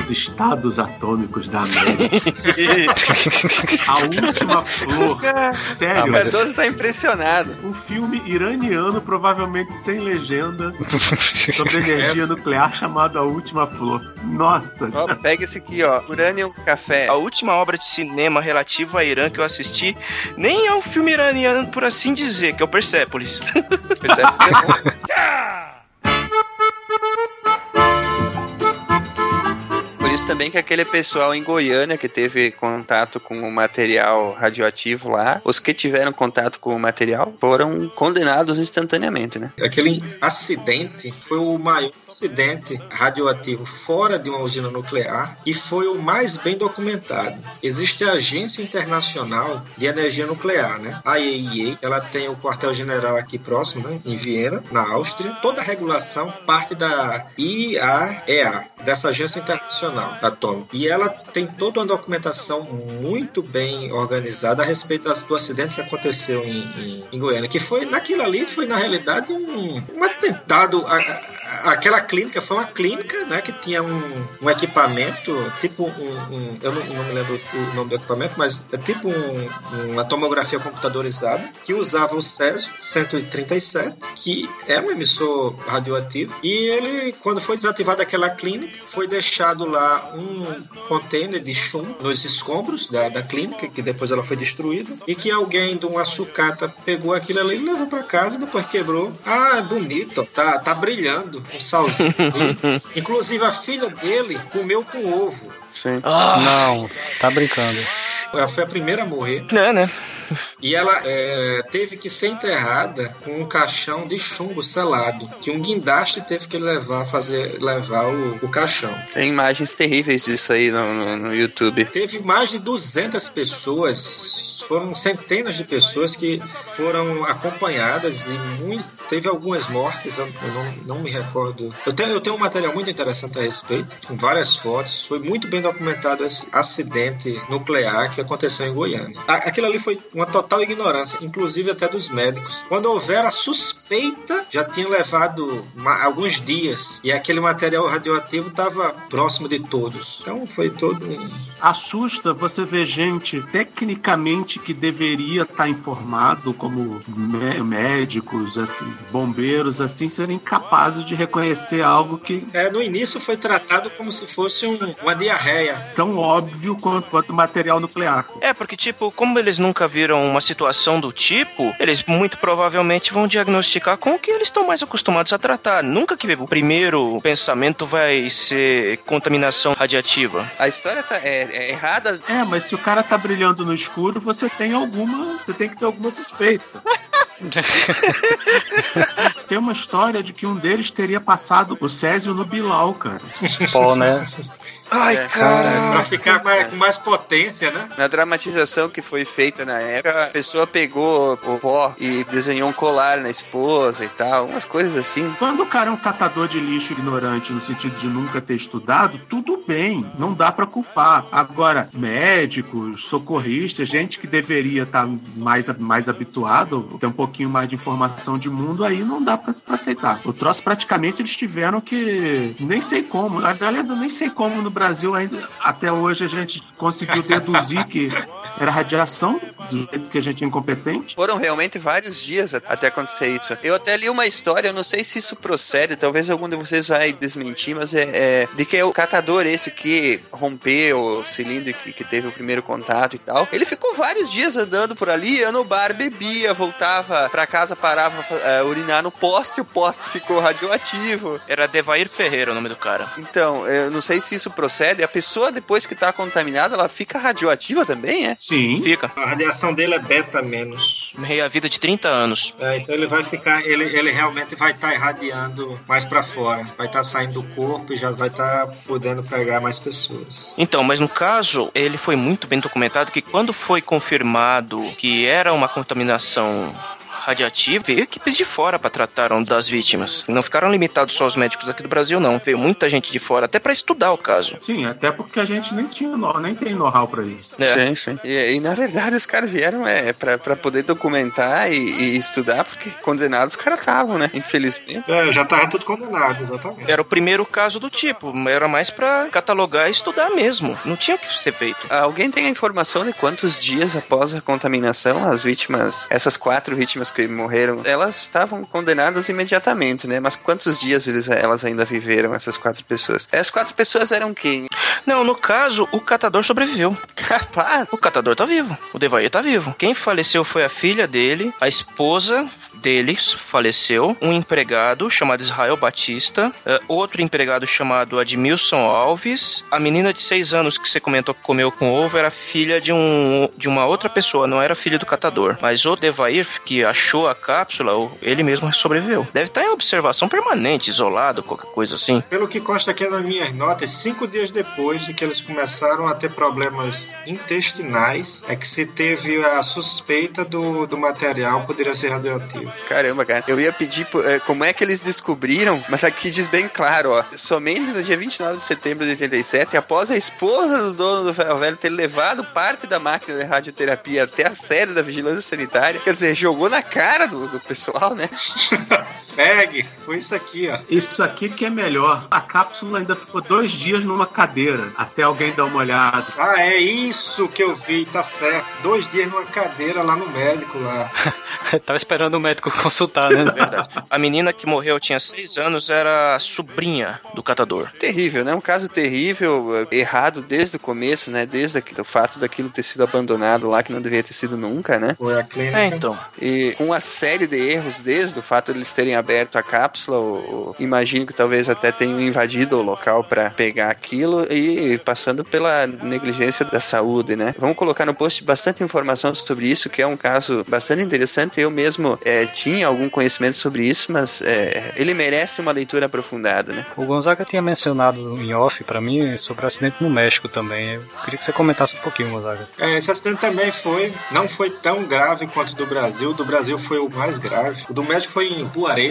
Os estados atômicos da América. A última flor. Sério. O Cardoso tá impressionado. Um filme iraniano, provavelmente sem legenda, sobre energia nuclear, chamado A Última Flor. Nossa. Ó, pega esse aqui, ó. Uranium Café. A última obra de cinema relativa a Irã que eu assisti nem é um filme iraniano, por assim dizer, que é o Persepolis. Persepolis é bom. Também que aquele pessoal em Goiânia que teve contato com o material radioativo lá, os que tiveram contato com o material foram condenados instantaneamente, né? Aquele acidente foi o maior acidente radioativo fora de uma usina nuclear e foi o mais bem documentado. Existe a Agência Internacional de Energia Nuclear, né? A IAEA, ela tem o quartel-general aqui próximo, né? em Viena, na Áustria. Toda a regulação parte da IAEA, dessa Agência Internacional E ela tem toda uma documentação muito bem organizada a respeito do acidente que aconteceu em, em- em Goiânia, que foi, naquilo ali, foi na realidade um, um atentado. A- a- aquela clínica foi uma clínica, né, que tinha um, um equipamento, tipo um, um- eu não, não me lembro o nome do equipamento, mas é tipo um- uma tomografia computadorizada que usava o Césio 137, que é um emissor radioativo, e ele, quando foi desativada aquela clínica, foi deixado lá um container de chumbo nos escombros da, da clínica, que depois ela foi destruída, e que alguém de uma sucata pegou aquilo ali e levou para casa depois quebrou. Ah, é bonito, tá, tá brilhando um salzinho. Inclusive a filha dele comeu com ovo. Sim. Não, tá brincando. Ela foi a primeira a morrer. Não, né? E ela é, teve que ser enterrada com um caixão de chumbo selado, que um guindaste teve que levar, fazer, levar o, o caixão. Tem imagens terríveis disso aí no, no, no YouTube. Teve mais de 200 pessoas, foram centenas de pessoas que foram acompanhadas e muito, teve algumas mortes, eu, não, não me recordo. Eu tenho, eu tenho um material muito interessante a respeito, com várias fotos. Foi muito bem documentado esse acidente nuclear que aconteceu em Goiânia. Aquilo ali foi uma total ignorância, inclusive até dos médicos. Quando houver a suspeita, já tinha levado ma- alguns dias e aquele material radioativo estava próximo de todos. Então foi todo um Assusta você ver gente tecnicamente que deveria estar informado, como mé- médicos, assim, bombeiros, assim, serem capazes de reconhecer algo que É, no início foi tratado como se fosse um- uma diarreia. tão óbvio quanto, quanto material nuclear. É, porque, tipo, como eles nunca viram uma situação do tipo, eles muito provavelmente vão diagnosticar com o que eles estão mais acostumados a tratar. Nunca que o primeiro pensamento vai ser contaminação radiativa. A história tá, é, é errada. É, mas se o cara tá brilhando no escuro, você tem alguma. Você tem que ter alguma suspeita. Tem uma história de que um deles teria passado o Césio no Bilal, cara. Pô, né? Ai, É. cara. Pra ficar mais- com mais potência, né? Na dramatização que foi feita na época, a pessoa pegou o pó e desenhou um colar na esposa e tal, umas coisas assim. Quando o cara é um catador de lixo ignorante no sentido de nunca ter estudado, tudo bem, não dá pra culpar. Agora, médicos, socorristas, gente que deveria estar mais, mais habituado, ter um pouquinho mais de informação de mundo, aí não dá pra pra aceitar. O troço praticamente eles tiveram que. Nem sei como. Aliás, eu nem sei como no Brasil ainda. Até hoje a gente conseguiu deduzir que era radiação, do jeito que a gente é incompetente. Foram realmente vários dias at- até acontecer isso. Eu até li uma história, eu não sei se isso procede, talvez algum de vocês vai desmentir, mas é, é de que o catador esse que rompeu o cilindro que, que teve o primeiro contato e tal, ele ficou vários dias andando por ali, ia no bar, bebia, voltava pra casa, parava pra eh, urinar no poste, o poste ficou radioativo. Era Devair Ferreira o nome do cara. Então, eu não sei se isso procede. A pessoa, depois que tá contaminada, ela fica radioativa também, é? Sim. Fica. A radiação dele é beta menos. Meia vida de 30 anos. É, então ele vai ficar, ele, ele realmente vai estar irradiando mais pra fora. Vai estar saindo do corpo e já vai estar podendo pegar mais pessoas. Então, mas no caso, ele foi muito bem documentado que quando foi confirmado que era uma contaminação radiativo, veio equipes de fora para tratar das vítimas. Não ficaram limitados só aos médicos aqui do Brasil, não. Veio muita gente de fora, até para estudar o caso. Sim, até porque a gente nem tinha nem tem know-how pra isso. É. Sim, sim. E, e, na verdade os caras vieram é, pra, pra poder documentar e, e estudar, porque condenados os caras estavam, né? Infelizmente. É, já tava tudo condenado, exatamente. Era o primeiro caso do tipo, era mais pra catalogar e estudar mesmo. Não tinha o que ser feito. Alguém tem a informação de quantos dias após a contaminação as vítimas, essas quatro vítimas que morreram, elas estavam condenadas imediatamente, né? Mas quantos dias eles, elas ainda viveram, essas quatro pessoas? As quatro pessoas eram quem? Não, no caso, o catador sobreviveu. Capaz? O catador tá vivo. O Devair tá vivo. Quem faleceu foi a filha dele, a esposa deles faleceu, um empregado chamado Israel Batista, uh, outro empregado chamado Admilson Alves, a menina de 6 anos que você comentou que comeu com ovo era filha de, um, de uma outra pessoa, não era filha do catador. Mas o Devair, que achou a cápsula, ele mesmo sobreviveu. Deve estar em observação permanente, isolado, qualquer coisa assim. Pelo que consta aqui nas minhas notas, cinco dias depois de que eles começaram a ter problemas intestinais, é que se teve a suspeita do, do material poderia ser radioativo. Caramba, cara. Eu ia pedir é, como é que eles descobriram, mas aqui diz bem claro, ó. Somente no dia 29 de setembro de 87, após a esposa do dono do ferro velho ter levado parte da máquina de radioterapia até a sede da vigilância sanitária, quer dizer, jogou na cara do, do pessoal, né? Pegue, foi isso aqui, ó. Isso aqui que é melhor. A cápsula ainda ficou dois dias numa cadeira, até alguém dar uma olhada. Ah, é isso que eu vi, tá certo. Dois dias numa cadeira lá no médico lá. Tava esperando o médico consultar, né? Verdade. A menina que morreu tinha seis anos, era sobrinha do catador. Terrível, né? Um caso terrível, errado desde o começo, né? Desde o fato daquilo ter sido abandonado lá, que não devia ter sido nunca, né? Foi a clínica. É, então. E com uma série de erros desde o fato de eles terem aberto a cápsula, ou, ou, imagino que talvez até tenham invadido o local para pegar aquilo e passando pela negligência da saúde, né? Vamos colocar no post bastante informação sobre isso, que é um caso bastante interessante. Eu mesmo é, tinha algum conhecimento sobre isso, mas é, ele merece uma leitura aprofundada, né? O Gonzaga tinha mencionado em off para mim sobre o acidente no México também. Eu queria que você comentasse um pouquinho, Gonzaga. É, esse acidente também foi, não foi tão grave quanto o do Brasil. Do Brasil foi o mais grave. O do México foi em Juarez,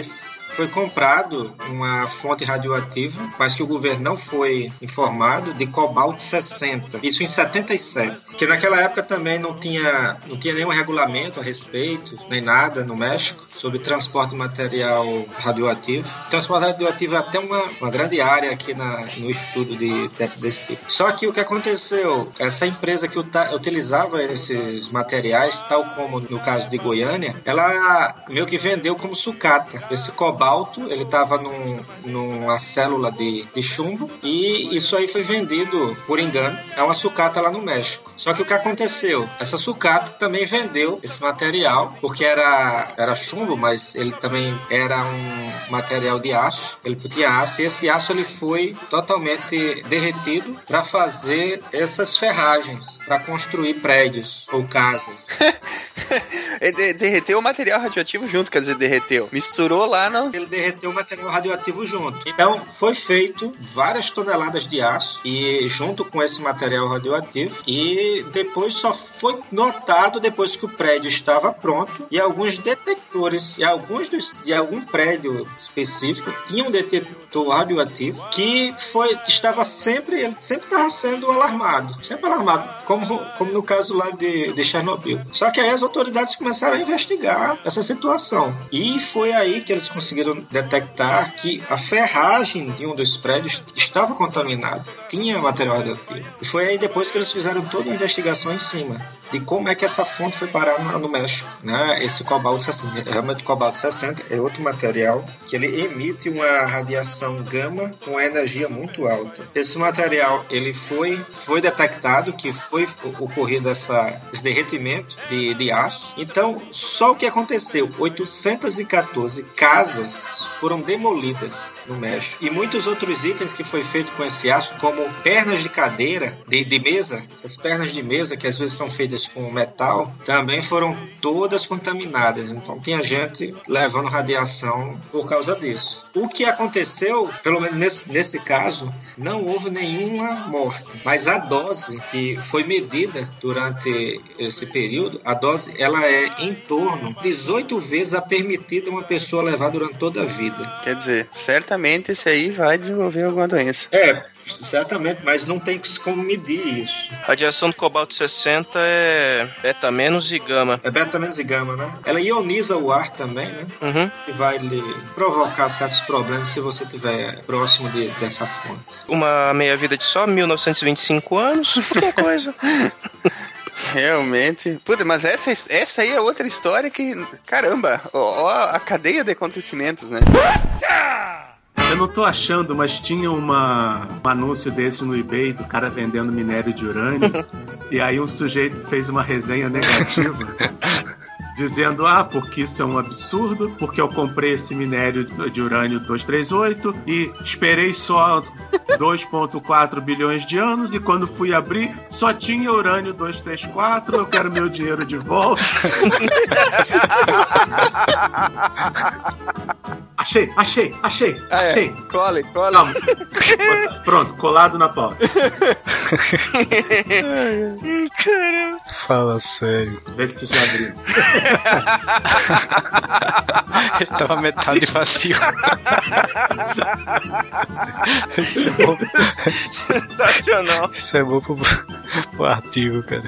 foi comprado uma fonte radioativa, mas que o governo não foi informado, de cobalto 60. Isso em 77. Que naquela época também não tinha, não tinha nenhum regulamento a respeito, nem nada no México, sobre transporte de material radioativo. Transporte radioativo é até uma, uma grande área aqui na, no estudo de, de, desse tipo. Só que o que aconteceu, essa empresa que utilizava esses materiais, tal como no caso de Goiânia, ela meio que vendeu como sucata esse cobalto ele estava num, numa célula de, de chumbo e isso aí foi vendido por engano a uma sucata lá no México. Só que o que aconteceu? Essa sucata também vendeu esse material porque era, era chumbo, mas ele também era um material de aço. Ele tinha aço e esse aço ele foi totalmente derretido para fazer essas ferragens para construir prédios ou casas. derreteu o material radioativo junto, quer dizer, derreteu. Misturou lá no, ele derreteu o material radioativo junto. Então, foi feito várias toneladas de aço e junto com esse material radioativo e depois só foi notado depois que o prédio estava pronto e alguns detectores e alguns de algum prédio específico tinham um detetor radioativo que foi estava sempre ele sempre estava sendo alarmado, sempre alarmado, como como no caso lá de, de Chernobyl. Só que aí as autoridades começaram a investigar essa situação e foi aí que eles conseguiram detectar que a ferragem de um dos prédios estava contaminada, tinha material radioativo. E foi aí depois que eles fizeram toda a investigação em cima de como é que essa fonte foi parar no, México. Né? Esse cobalto 60, realmente cobalto 60 é outro material que ele emite uma radiação gama com energia muito alta. Esse material ele foi, foi detectado que foi ocorrido essa, esse derretimento de, de aço. Então, só o que aconteceu, 814 casas foram demolidas no México. E muitos outros itens que foi feito com esse aço, como pernas de cadeira, de, de mesa, essas pernas de mesa que às vezes são feitas com metal, também foram todas contaminadas. Então tinha gente levando radiação por causa disso. O que aconteceu, pelo menos nesse, nesse caso, não houve nenhuma morte, mas a dose que foi medida durante esse período, a dose ela é em torno de 18 vezes a permitida uma pessoa levar durante toda a vida. Quer dizer, certamente esse aí vai desenvolver alguma doença. É, certamente, mas não tem como medir isso. Radiação do cobalto 60 é beta menos e gama. É beta menos e gama, né? Ela ioniza o ar também, né? Uhum. Que vai lhe provocar certos problemas se você estiver próximo de, dessa fonte. Uma meia-vida de só 1925 anos, qualquer coisa. Realmente. Puta, mas essa, essa aí é outra história que. Caramba, ó, ó a cadeia de acontecimentos, né? Eu não tô achando, mas tinha uma, um anúncio desse no eBay do cara vendendo minério de urânio. e aí um sujeito fez uma resenha negativa. dizendo: ah, porque isso é um absurdo, porque eu comprei esse minério de urânio 238 e esperei só 2,4 bilhões de anos e quando fui abrir só tinha urânio 234. Eu quero meu dinheiro de volta. achei, achei, achei, Ah, é. achei. Cole, cole. Calma. Pronto, colado na pauta. Caramba. Fala sério. Vê se já abriu. Ele tava metade vazio. Isso é bom, Sensacional. isso é bom pro, pro artigo, cara.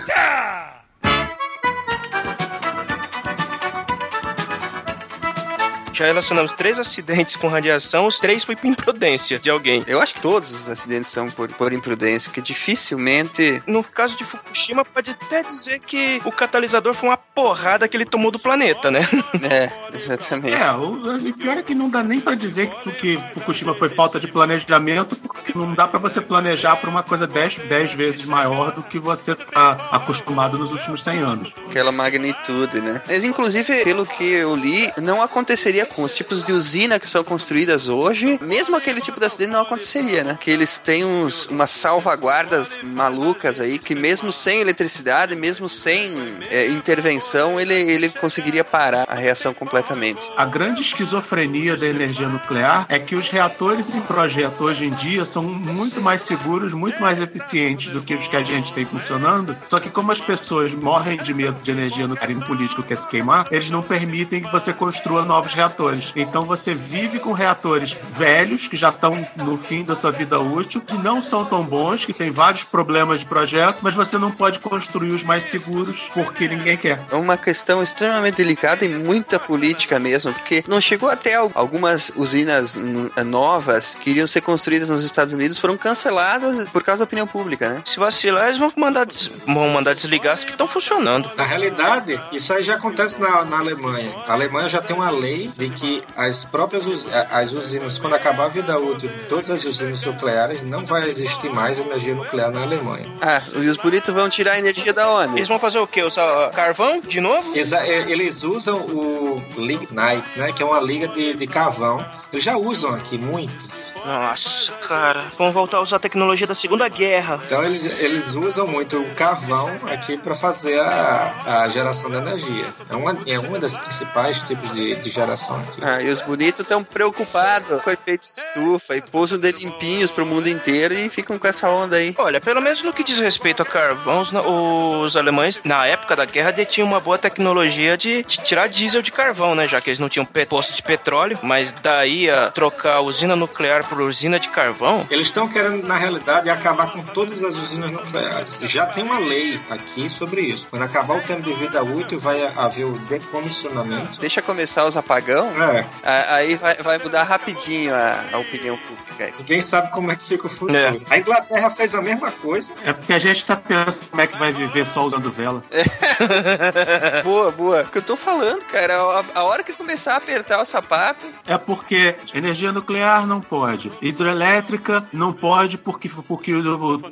Já relacionamos três acidentes com radiação, os três foi por imprudência de alguém. Eu acho que todos os acidentes são por, por imprudência, que dificilmente. No caso de Fukushima, pode até dizer que o catalisador foi uma porrada que ele tomou do planeta, né? É, exatamente. É, o, o pior é que não dá nem pra dizer que, que Fukushima foi falta de planejamento, porque não dá pra você planejar pra uma coisa 10 dez vezes maior do que você tá acostumado nos últimos 100 anos. Aquela magnitude, né? Mas, inclusive, pelo que eu li, não aconteceria com os tipos de usina que são construídas hoje. Mesmo aquele tipo de acidente não aconteceria, né? Que eles têm uns, umas salvaguardas malucas aí, que mesmo sem eletricidade, mesmo sem é, intervenção, ele, ele conseguiria parar a reação completamente. A grande esquizofrenia da energia nuclear é que os reatores em projeto hoje em dia são muito mais seguros, muito mais eficientes do que os que a gente tem funcionando. Só que como as pessoas morrem de medo de energia nuclear e político quer se queimar, eles não permitem que você construa novos reatores. Então você vive com reatores velhos que já estão no fim da sua vida útil, que não são tão bons, que tem vários problemas de projeto, mas você não pode construir os mais seguros porque ninguém quer. É uma questão extremamente delicada e muita política mesmo, porque não chegou até al- algumas usinas n- novas que iriam ser construídas nos Estados Unidos foram canceladas por causa da opinião pública, né? Se vacilar, eles vão mandar, des- vão mandar desligar as que estão funcionando. Na realidade, isso aí já acontece na, na Alemanha. A Alemanha já tem uma lei de que as próprias as usinas, quando acabar a vida útil de todas as usinas nucleares, não vai existir mais energia nuclear na Alemanha. Ah, e os bonitos vão tirar a energia da onde? Eles vão fazer o quê? Usar carvão de novo? Exa- Eles usam o lignite, né, que é uma liga de, de carvão. Eles já usam aqui muitos. Nossa, cara. Vão voltar a usar a tecnologia da Segunda Guerra. Então eles, eles usam muito o carvão aqui para fazer a, a geração de energia. É uma, é uma das principais tipos de, de geração. Ah, e os bonitos estão preocupados com o efeito estufa e pousam de limpinhos pro mundo inteiro e ficam com essa onda aí. Olha, pelo menos no que diz respeito a carvão, os, os alemães, na época da guerra, detinham uma boa tecnologia de, de tirar diesel de carvão, né? Já que eles não tinham posto de petróleo, mas daí a trocar a usina nuclear por usina de carvão. Eles estão querendo, na realidade, acabar com todas as usinas nucleares. Já tem uma lei aqui sobre isso. Quando acabar o tempo de vida útil, vai haver o decomissionamento. Deixa começar os apagão, É, a- aí vai, vai mudar rapidinho a, a opinião pública aí. ninguém sabe como é que fica o futuro. É. A Inglaterra fez a mesma coisa. É porque a gente tá pensando como é que vai viver só usando vela. boa, boa. O que eu tô falando, cara, a, a hora que começar a apertar o sapato, É porque energia nuclear não pode, hidrelétrica não pode porque, porque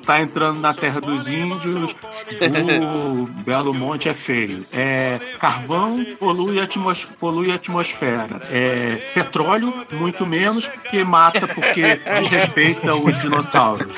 tá entrando na terra dos índios, o Belo Monte é feio. É, carvão polui a, atmos, polui a atmosfera. É, petróleo, muito menos, porque mata, porque desrespeita os dinossauros.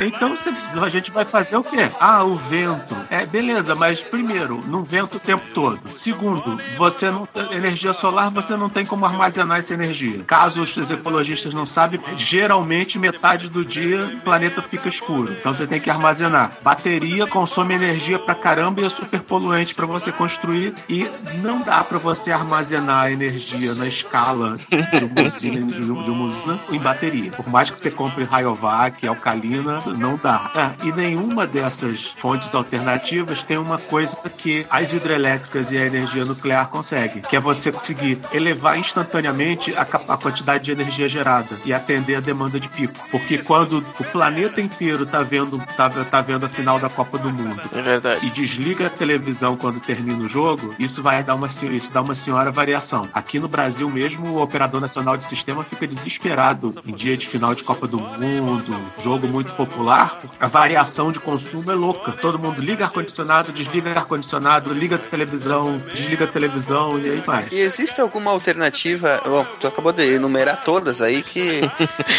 Então a gente vai fazer o quê? Ah, o vento. É, beleza, mas primeiro, não vento o tempo todo. Segundo, você não energia solar, você não tem como armazenar essa energia. Caso os ecologistas não sabem, geralmente metade do dia o planeta fica escuro. Então você tem que armazenar. Bateria consome energia pra caramba e é super poluente para você construir e não dá para você armazenar energia na escala de uma usina, de uma usina em bateria. Por mais que você compre Rayovac, alcalina, não dá. É, e nenhuma dessas fontes alternativas tem uma coisa que as hidrelétricas e a energia nuclear conseguem, que é você conseguir elevar instantaneamente a, a quantidade de energia gerada e atender a demanda de pico. Porque quando o planeta inteiro tá vendo, tá, tá vendo a final da Copa do Mundo é e desliga a televisão quando termina o jogo, isso vai dar uma, isso dá uma senhora variação. Aqui no Brasil mesmo, o operador nacional de sistema fica desesperado em dia de final de Copa do Mundo, jogo muito popular. A variação de consumo é louca. Todo mundo liga ar-condicionado, desliga ar-condicionado, liga a televisão, desliga a televisão e aí vai. E existe alguma alternativa? Bom, tu acabou de enumerar todas aí que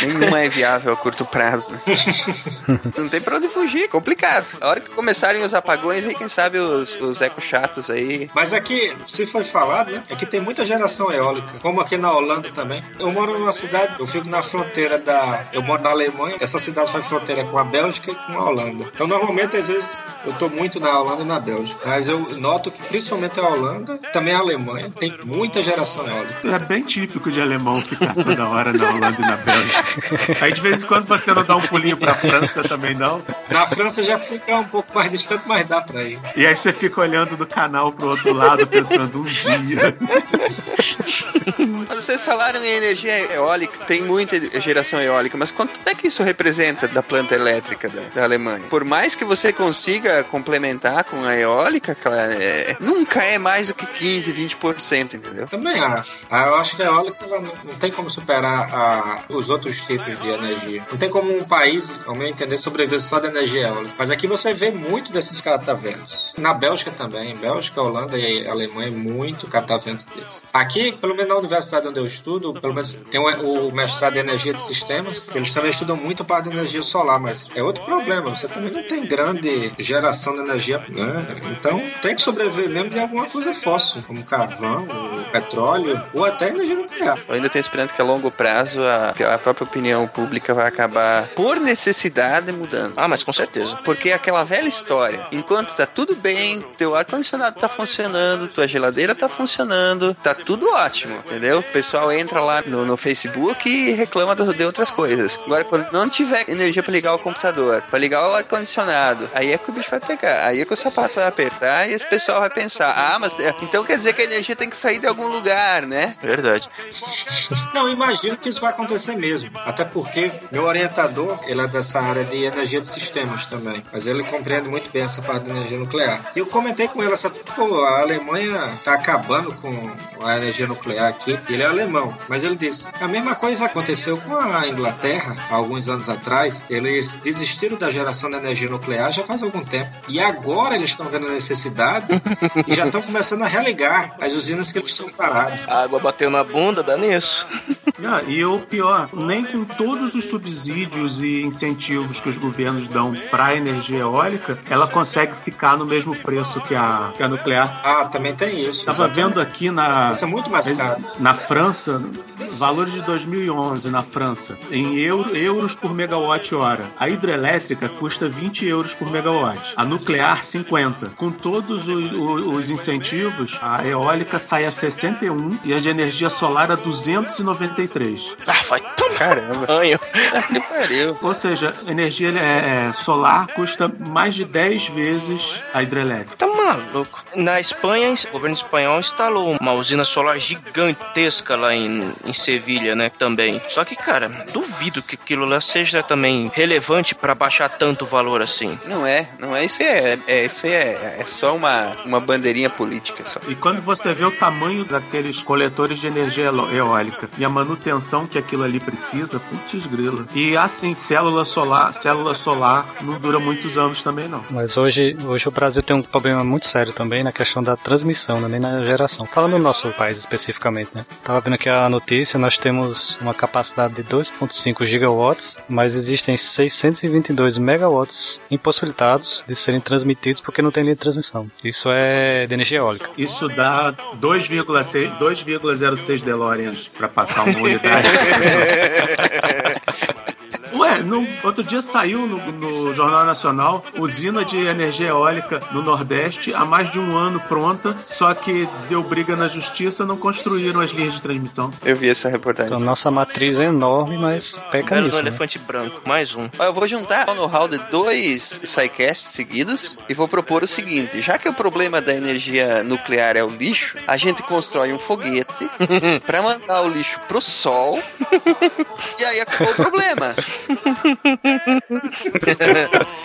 nenhuma é viável a curto prazo. Né? Não tem pra onde fugir, complicado. A hora que começarem os apagões, aí quem sabe os, os ecos chatos aí. Mas aqui, se foi falado, né? É que tem muita geração eólica, como aqui na Holanda também. Eu moro numa cidade, eu fico na fronteira da. Eu moro na Alemanha, essa cidade faz fronteira com a Bélgica e com a Holanda. Então, normalmente, às vezes, eu tô muito na Holanda e na Bélgica. Mas eu noto que, principalmente a Holanda, também a Alemanha, tem muita geração eólica. É bem típico de alemão ficar toda hora na Holanda e na Bélgica. Aí de vez em quando você não dá um pulinho pra França também, não? Na França já fica um pouco mais distante, mas dá pra ir. E aí você fica olhando do canal pro outro lado, pensando um dia. Mas vocês falaram em energia eólica, tem muita geração eólica, mas quanto é que isso representa da planta elétrica da, da Alemanha? Por mais que você consiga complementar com a eólica, cara, é, nunca é mais do que 15, 20%, entendeu? Também acho. Ah, eu acho que a eólica não, tem como superar a, os outros tipos de energia. Não tem como um país, ao meu entender, sobreviver só da energia eólica. Mas aqui você vê muito desses cataventos. Na Bélgica também. Bélgica, Holanda e Alemanha, muito catavento deles. Aqui, pelo menos na universidade onde eu estudo, pelo menos tem o, o mestrado em energia de sistemas. Eles também estudam muito para a energia solar, mas é outro problema. Você também não tem grande geração de energia, né? Então tem que sobreviver mesmo de alguma coisa fóssil, como carvão, petróleo ou até energia nuclear. Eu ainda tenho esperança que a longo prazo a, a própria opinião pública vai acabar, por necessidade, mudando. Ah, mas com certeza. Porque é aquela velha história, enquanto tá tudo bem, teu ar-condicionado tá funcionando, tua geladeira tá funcionando, tá tudo ótimo, entendeu? O pessoal entra lá no, no Facebook e reclama de outras coisas. Agora, quando não tiver energia para ligar o computador, para ligar o ar-condicionado, aí é que o bicho vai pegar, aí é que o sapato vai apertar e esse pessoal vai pensar, ah, mas então quer dizer que a energia tem que sair de algum lugar, né? Verdade. Não, imagino que isso vai acontecer mesmo. Até porque meu orientador, ele é dessa área de energia de sistemas também. Mas ele compreende muito bem essa parte da energia nuclear. E eu comentei com ele essa, pô, a Alemanha tá acabando com a energia nuclear aqui. Ele é alemão. Mas ele disse, a mesma coisa aconteceu com a Inglaterra, há alguns anos atrás. Eles desistiram da geração de energia nuclear já faz algum tempo. E agora eles estão vendo a necessidade e já estão começando a religar as usinas que eles estão parados. A água bateu na bunda, dá nisso. Ah, e o pior, nem com todos os subsídios e incentivos que os governos dão para a energia eólica, ela consegue ficar no mesmo preço que a, que a nuclear. Ah, também tem isso. Estava vendo aqui na. Isso é muito mais Na França, valores de 2011 na França, em euro, euros por megawatt-hora. A hidrelétrica custa 20 euros por megawatt. A nuclear, 50. Com todos os, os, os incentivos, a eólica sai a 61 e a de energia solar a 293. Ah, vai tomar. Caramba. Pariu. Ou seja, energia é, é, solar custa mais de 10 vezes a hidrelétrica. Tá maluco. Na Espanha, o governo espanhol instalou uma usina solar gigantesca lá em, em Sevilha, né? Também. Só que, cara, duvido que aquilo lá seja também relevante para baixar tanto valor assim. Não é, não é. Isso é, é, isso é, é só uma, uma bandeirinha política só. E quando você vê o tamanho daqueles coletores de energia eólica e a manutenção que aquilo ali precisa, putz grila. E assim, célula solar, célula solar não dura muitos anos também não. Mas hoje, hoje o Brasil tem um problema muito sério também na questão da transmissão, né? nem na geração. Falando no nosso país especificamente, né? Tava vendo aqui a notícia, nós temos uma capacidade de 2.5 gigawatts, mas existem 622 megawatts impossibilitados de serem transmitidos porque não tem linha de transmissão. Isso é de energia eólica. Isso dá 2,6 2,06 DeLoreans para passar uma unidade. Ué, no, outro dia saiu no, no Jornal Nacional usina de energia eólica no Nordeste há mais de um ano pronta, só que deu briga na justiça não construíram as linhas de transmissão. Eu vi essa reportagem. Então nossa matriz é enorme, mas peca nisso. um né? elefante branco, mais um. Eu vou juntar o know-how de dois SciCasts seguidos e vou propor o seguinte: já que o problema da energia nuclear é o lixo, a gente constrói um foguete pra mandar o lixo pro sol e aí acabou o problema.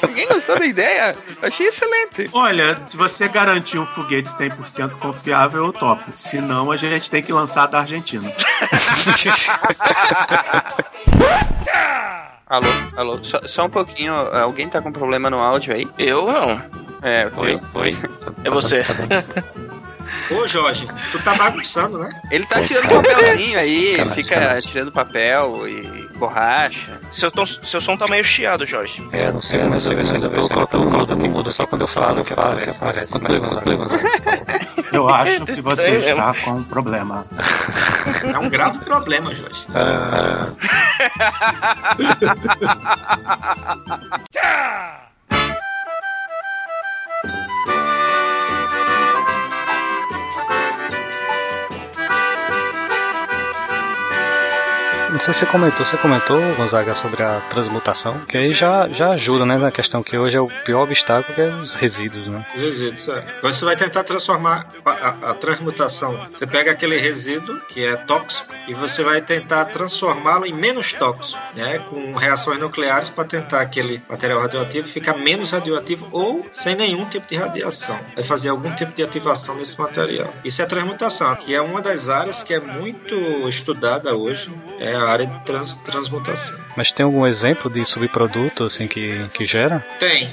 Ninguém gostou da ideia? Achei excelente. Olha, se você garantir um foguete 100% confiável, eu topo. Senão, a gente tem que lançar da Argentina. Alô, alô, só, só um pouquinho. Alguém tá com problema no áudio aí? Eu não. É, Oi, oi. É você. Ô, Jorge, tu tá bagunçando, né? Ele tá tirando papelzinho aí, fica tirando papel e borracha. Seu, tom, seu som tá meio chiado, Jorge. É, não sei, não sei, mas eu tô colocando o mudo, me muda só quando eu falo que aparece, aparece, Eu acho que você está com um problema. É um grave problema, Jorge. Não sei se você comentou, você comentou, Gonzaga, sobre a transmutação, que aí já, já ajuda, né, na questão que hoje é o pior obstáculo, que é os resíduos, né? Resíduos, é. Você vai tentar transformar a, a- transmutação. Você pega aquele resíduo que é tóxico e você vai tentar transformá-lo em menos tóxico, né? Com reações nucleares para tentar aquele material radioativo ficar menos radioativo ou sem nenhum tipo de radiação. Vai fazer algum tipo de ativação nesse material. Isso é transmutação, que é uma das áreas que é muito estudada hoje, é a área de trans- transmutação. Mas tem algum exemplo de subproduto, assim, que, que gera? Tem.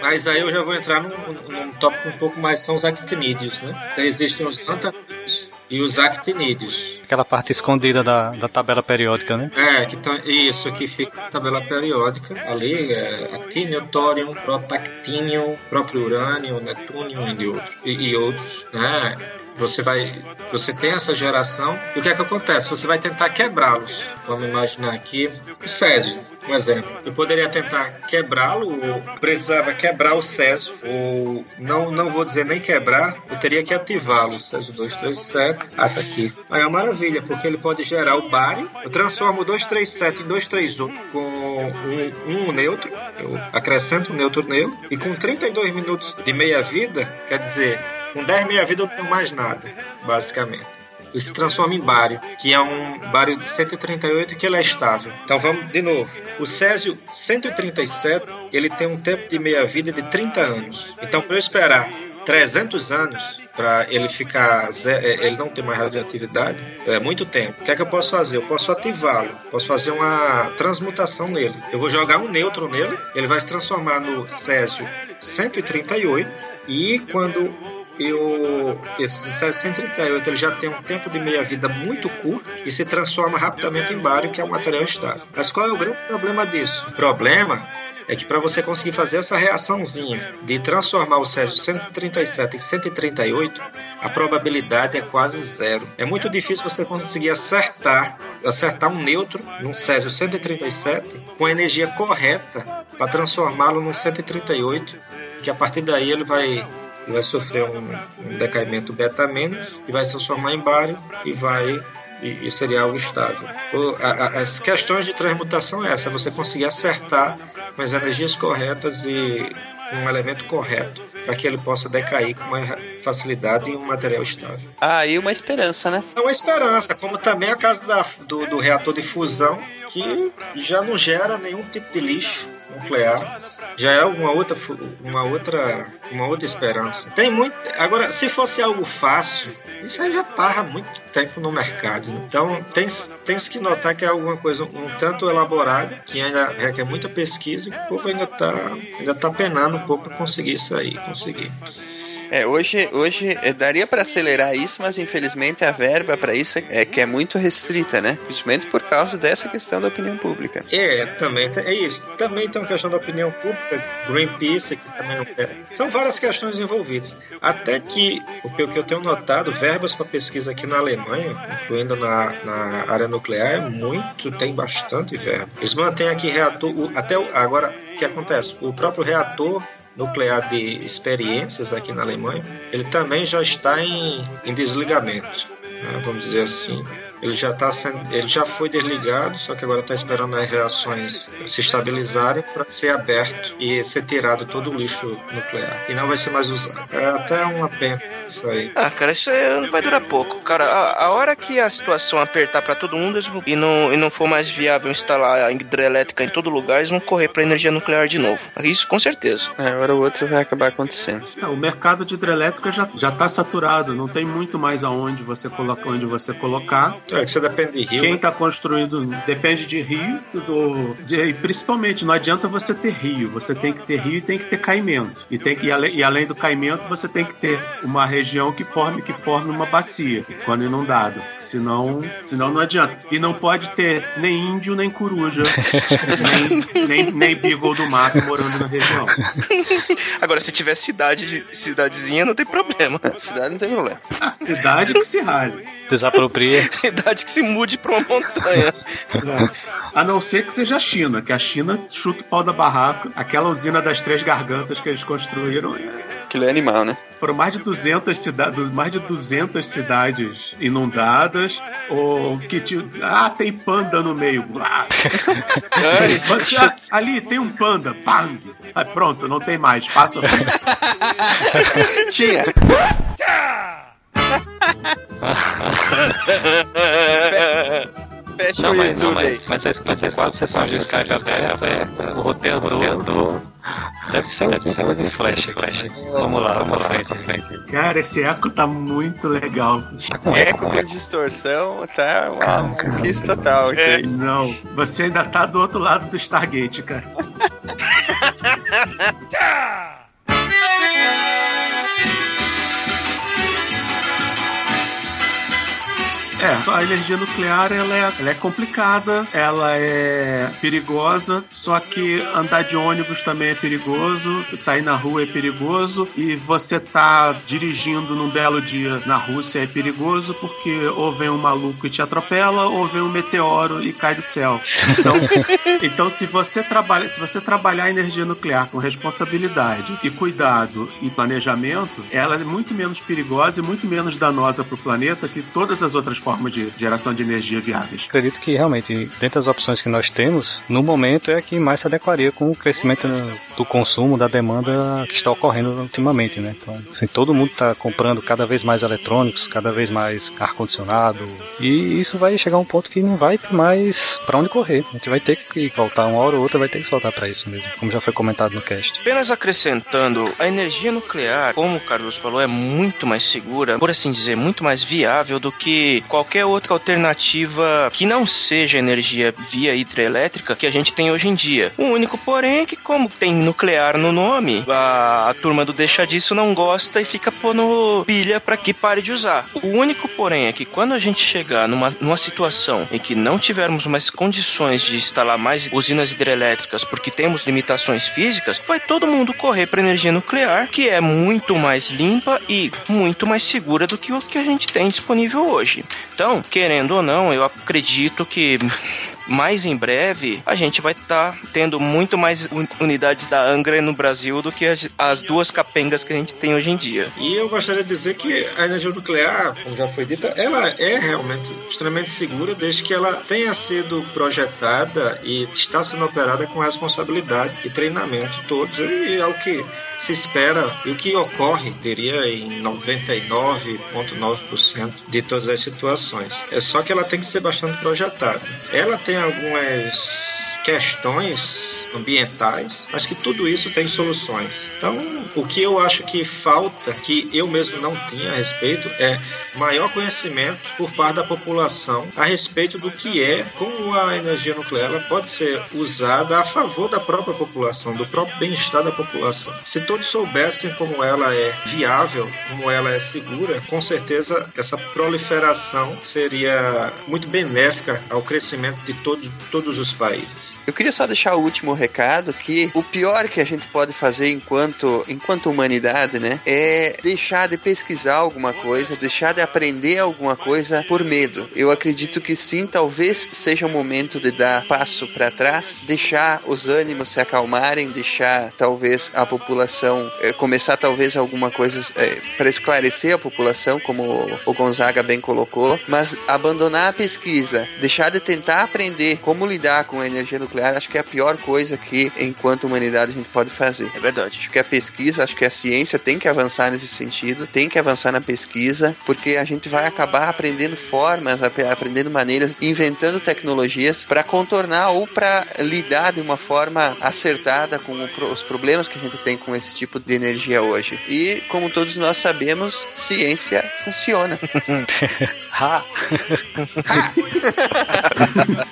Mas aí eu já vou entrar num, num tópico um pouco mais, são os actinídeos, né? Então existem os antanídeos e os actinídeos. Aquela parte escondida da, da tabela periódica, né? É, que tá, isso aqui fica a tabela periódica. Ali é actínio, tório, protactínio, próprio urânio, netúnio e, de outros, e, e outros, né? Você vai, você tem essa geração e o que é que acontece? Você vai tentar quebrá-los. Vamos imaginar aqui o Césio, um exemplo. Eu poderia tentar quebrá-lo ou precisava quebrar o Césio ou não, não vou dizer nem quebrar, eu teria que ativá-lo. Césio 237, ah, tá aqui. Aí é uma maravilha, porque ele pode gerar o bário. Eu transformo o 237 em 231 com um, um neutro, eu acrescento um neutro nele e com 32 minutos de meia vida, quer dizer, com 10 meia vida eu não tenho mais nada, basicamente. Ele se transforma em bário, que é um bário de 138 que ele é estável. Então vamos de novo. O Césio 137, ele tem um tempo de meia-vida de 30 anos. Então para eu esperar 300 anos para ele ficar é, ele não ter mais radioatividade, é muito tempo. O que é que eu posso fazer? Eu posso ativá-lo, posso fazer uma transmutação nele. Eu vou jogar um nêutron nele, ele vai se transformar no Césio 138 e quando eu esse 138 ele já tem um tempo de meia-vida muito curto e se transforma rapidamente em bário, que é um material estável. Mas qual é o grande problema disso? O problema é que para você conseguir fazer essa reaçãozinha de transformar o Césio 137 em 138, a probabilidade é quase zero. É muito difícil você conseguir acertar, acertar um neutro num Césio 137 com a energia correta para transformá-lo num 138, que a partir daí ele vai ele vai sofrer um, um decaimento beta menos e vai se transformar em bário e vai e, e seria algo estável. O- a- a- as questões de transmutação é essa, é você conseguir acertar com as energias corretas e um elemento correto para que ele possa decair com mais facilidade em um material estável. Ah, aí uma esperança, né? É uma esperança, como também a casa da, do, do reator de fusão, que já não gera nenhum tipo de lixo nuclear já é uma outra uma outra uma outra esperança. Tem muito agora se fosse algo fácil isso aí já há muito tempo no mercado. Então tem tem que notar que é alguma coisa um tanto elaborada que ainda requer muita pesquisa e o povo ainda tá ainda tá penando um pouco para conseguir isso aí conseguir é, hoje, hoje é, daria para acelerar isso, mas infelizmente a verba para isso é que é muito restrita, né? Principalmente por causa dessa questão da opinião pública. É, também é isso. Também tem uma questão da opinião pública, Greenpeace que também não. São várias questões envolvidas. Até que o que eu tenho notado, verbas para pesquisa aqui na Alemanha, incluindo na, na área nuclear, é muito, tem bastante verba. Eles mantêm aqui reator, até agora o que acontece? O próprio reator nuclear de experiências aqui na Alemanha, ele também já está em, em desligamento, né, vamos dizer assim. Ele já tá sendo, ele já foi desligado, só que agora está esperando as reações se estabilizarem para ser aberto e ser tirado todo o lixo nuclear e não vai ser mais usado. É até uma pena isso aí. Ah, cara, isso aí não vai durar pouco, cara. A, a hora que a situação apertar para todo mundo e não e não for mais viável instalar a hidrelétrica em todo lugar, eles vão correr para energia nuclear de novo. Isso com certeza. É, hora ou outra vai acabar acontecendo. É, o mercado de hidrelétrica já já está saturado, não tem muito mais aonde você colocar onde você colocar. É, que você depende de rio. Quem está construindo depende de rio, do, de, principalmente não adianta você ter rio, você tem que ter rio e tem que ter caimento. E, tem que, e, além, e além do caimento, você tem que ter uma região que forme, que forme uma bacia, quando inundado. Senão, senão não adianta. E não pode ter nem índio, nem coruja, nem, nem, nem beagle do mato morando na região. Agora, se tiver cidade, cidadezinha, não tem problema. Cidade não tem problema. A cidade que se rale. Desapropria. Cidade que se mude pra uma montanha. É. A não ser que seja a China, que a China chuta o pau da barraca. Aquela usina das três gargantas que eles construíram. Aquilo é animal, né? Foram mais de 200 cidades, mais de 200 cidades inundadas, ou que ah, tem panda no meio. Ah, ali tem um panda, bang. Ah, pronto, não tem mais. Passa. Tinha. Fecha Não, o mas, YouTube não, aí. mas, mas as, mas as quatro sessões de Skype, as galera, é, o roteiro do, deve ser deve ser de flash, flash. Vamos lá, vamos lá, frente. Cara, esse eco tá muito legal. Eco com distorção, tá uma conquista total isso aí. Não, você ainda tá do outro lado do Stargate, cara. É, a energia nuclear ela é, ela é complicada, ela é perigosa, só que andar de ônibus também é perigoso, sair na rua é perigoso e você tá dirigindo num belo dia na Rússia é perigoso porque ou vem um maluco e te atropela ou vem um meteoro e cai do céu. Então, então se você trabalha, se você trabalhar a energia nuclear com responsabilidade e cuidado e planejamento, ela é muito menos perigosa e muito menos danosa para o planeta que todas as outras formas de geração de energia viáveis. Acredito que realmente, dentre as opções que nós temos, no momento é a que mais se adequaria com o crescimento do consumo, da demanda que está ocorrendo ultimamente, né? Então, assim, todo mundo está comprando cada vez mais eletrônicos, cada vez mais ar-condicionado, e isso vai chegar a um ponto que não vai ter mais para onde correr. A gente vai ter que voltar uma hora ou outra, vai ter que se voltar para isso mesmo, como já foi comentado no cast. Apenas acrescentando, a energia nuclear, como o Carlos falou, é muito mais segura, por assim dizer, muito mais viável do que qualquer outra alternativa que não seja energia via hidrelétrica que a gente tem hoje em dia. O único, porém, é que como tem nuclear no nome, a, a turma do deixa disso não gosta e fica pondo pilha para que pare de usar. O único, porém, é que quando a gente chegar numa, numa situação em que não tivermos mais condições de instalar mais usinas hidrelétricas porque temos limitações físicas, vai todo mundo correr para energia nuclear, que é muito mais limpa e muito mais segura do que o que a gente tem disponível hoje. Então, querendo ou não, eu acredito que mais em breve a gente vai estar tá tendo muito mais unidades da Angra no Brasil do que as, as, duas capengas que a gente tem hoje em dia. E eu gostaria de dizer que a energia nuclear, como já foi dita, ela é realmente extremamente segura desde que ela tenha sido projetada e está sendo operada com responsabilidade e treinamento todos e é o que se espera e o que ocorre, diria, em 99,9% de todas as situações. É só que ela tem que ser bastante projetada. Ela tem algumas questões ambientais, mas que tudo isso tem soluções. Então, o que eu acho que falta, que eu mesmo não tinha a respeito, é maior conhecimento por parte da população a respeito do que é, como a energia nuclear pode ser usada a favor da própria população, do próprio bem-estar da população. Se todos soubessem como ela é viável, como ela é segura, com certeza essa proliferação seria muito benéfica ao crescimento de todo, todos os países. Eu queria só deixar o último recado que o pior que a gente pode fazer enquanto, enquanto humanidade, né, é deixar de pesquisar alguma coisa, deixar de aprender alguma coisa por medo. Eu acredito que sim, talvez seja o momento de dar passo para trás, deixar os ânimos se acalmarem, deixar talvez a população é, começar talvez alguma coisa é, para esclarecer a população, como o Gonzaga bem colocou, mas abandonar a pesquisa, deixar de tentar aprender como lidar com a energia nuclear, acho que é a pior coisa que enquanto humanidade a gente pode fazer. É verdade. Acho que a pesquisa, acho que a ciência tem que avançar nesse sentido, tem que avançar na pesquisa, porque a gente vai acabar aprendendo formas, aprendendo maneiras, inventando tecnologias para contornar ou para lidar de uma forma acertada com os problemas que a gente tem com esse tipo de energia hoje. E como todos nós sabemos, ciência funciona. ha.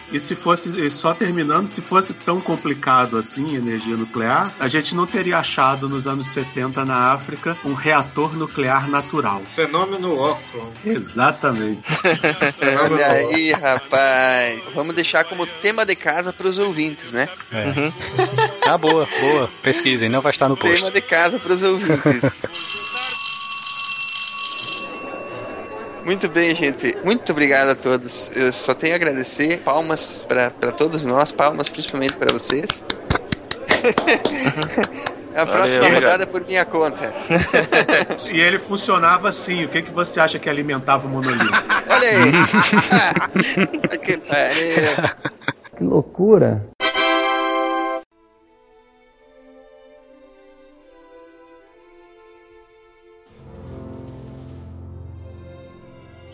e se fosse só terminando, se fosse tão complicado assim energia nuclear, a gente não teria achado nos anos 70 na África um reator nuclear natural. Fenômeno óculos. Exatamente. Olha aí, rapaz. Vamos deixar como tema de casa para os ouvintes, né? É. Uhum. Ah, boa, boa. Pesquisem, não vai estar no post. Tema de casa para os ouvintes. Muito bem, gente. Muito obrigado a todos. Eu só tenho a agradecer. Palmas para todos nós, palmas principalmente para vocês. A próxima Valeu, rodada é por minha conta. e ele funcionava assim. O que, que você acha que alimentava o monolito? Olha aí! que, que loucura!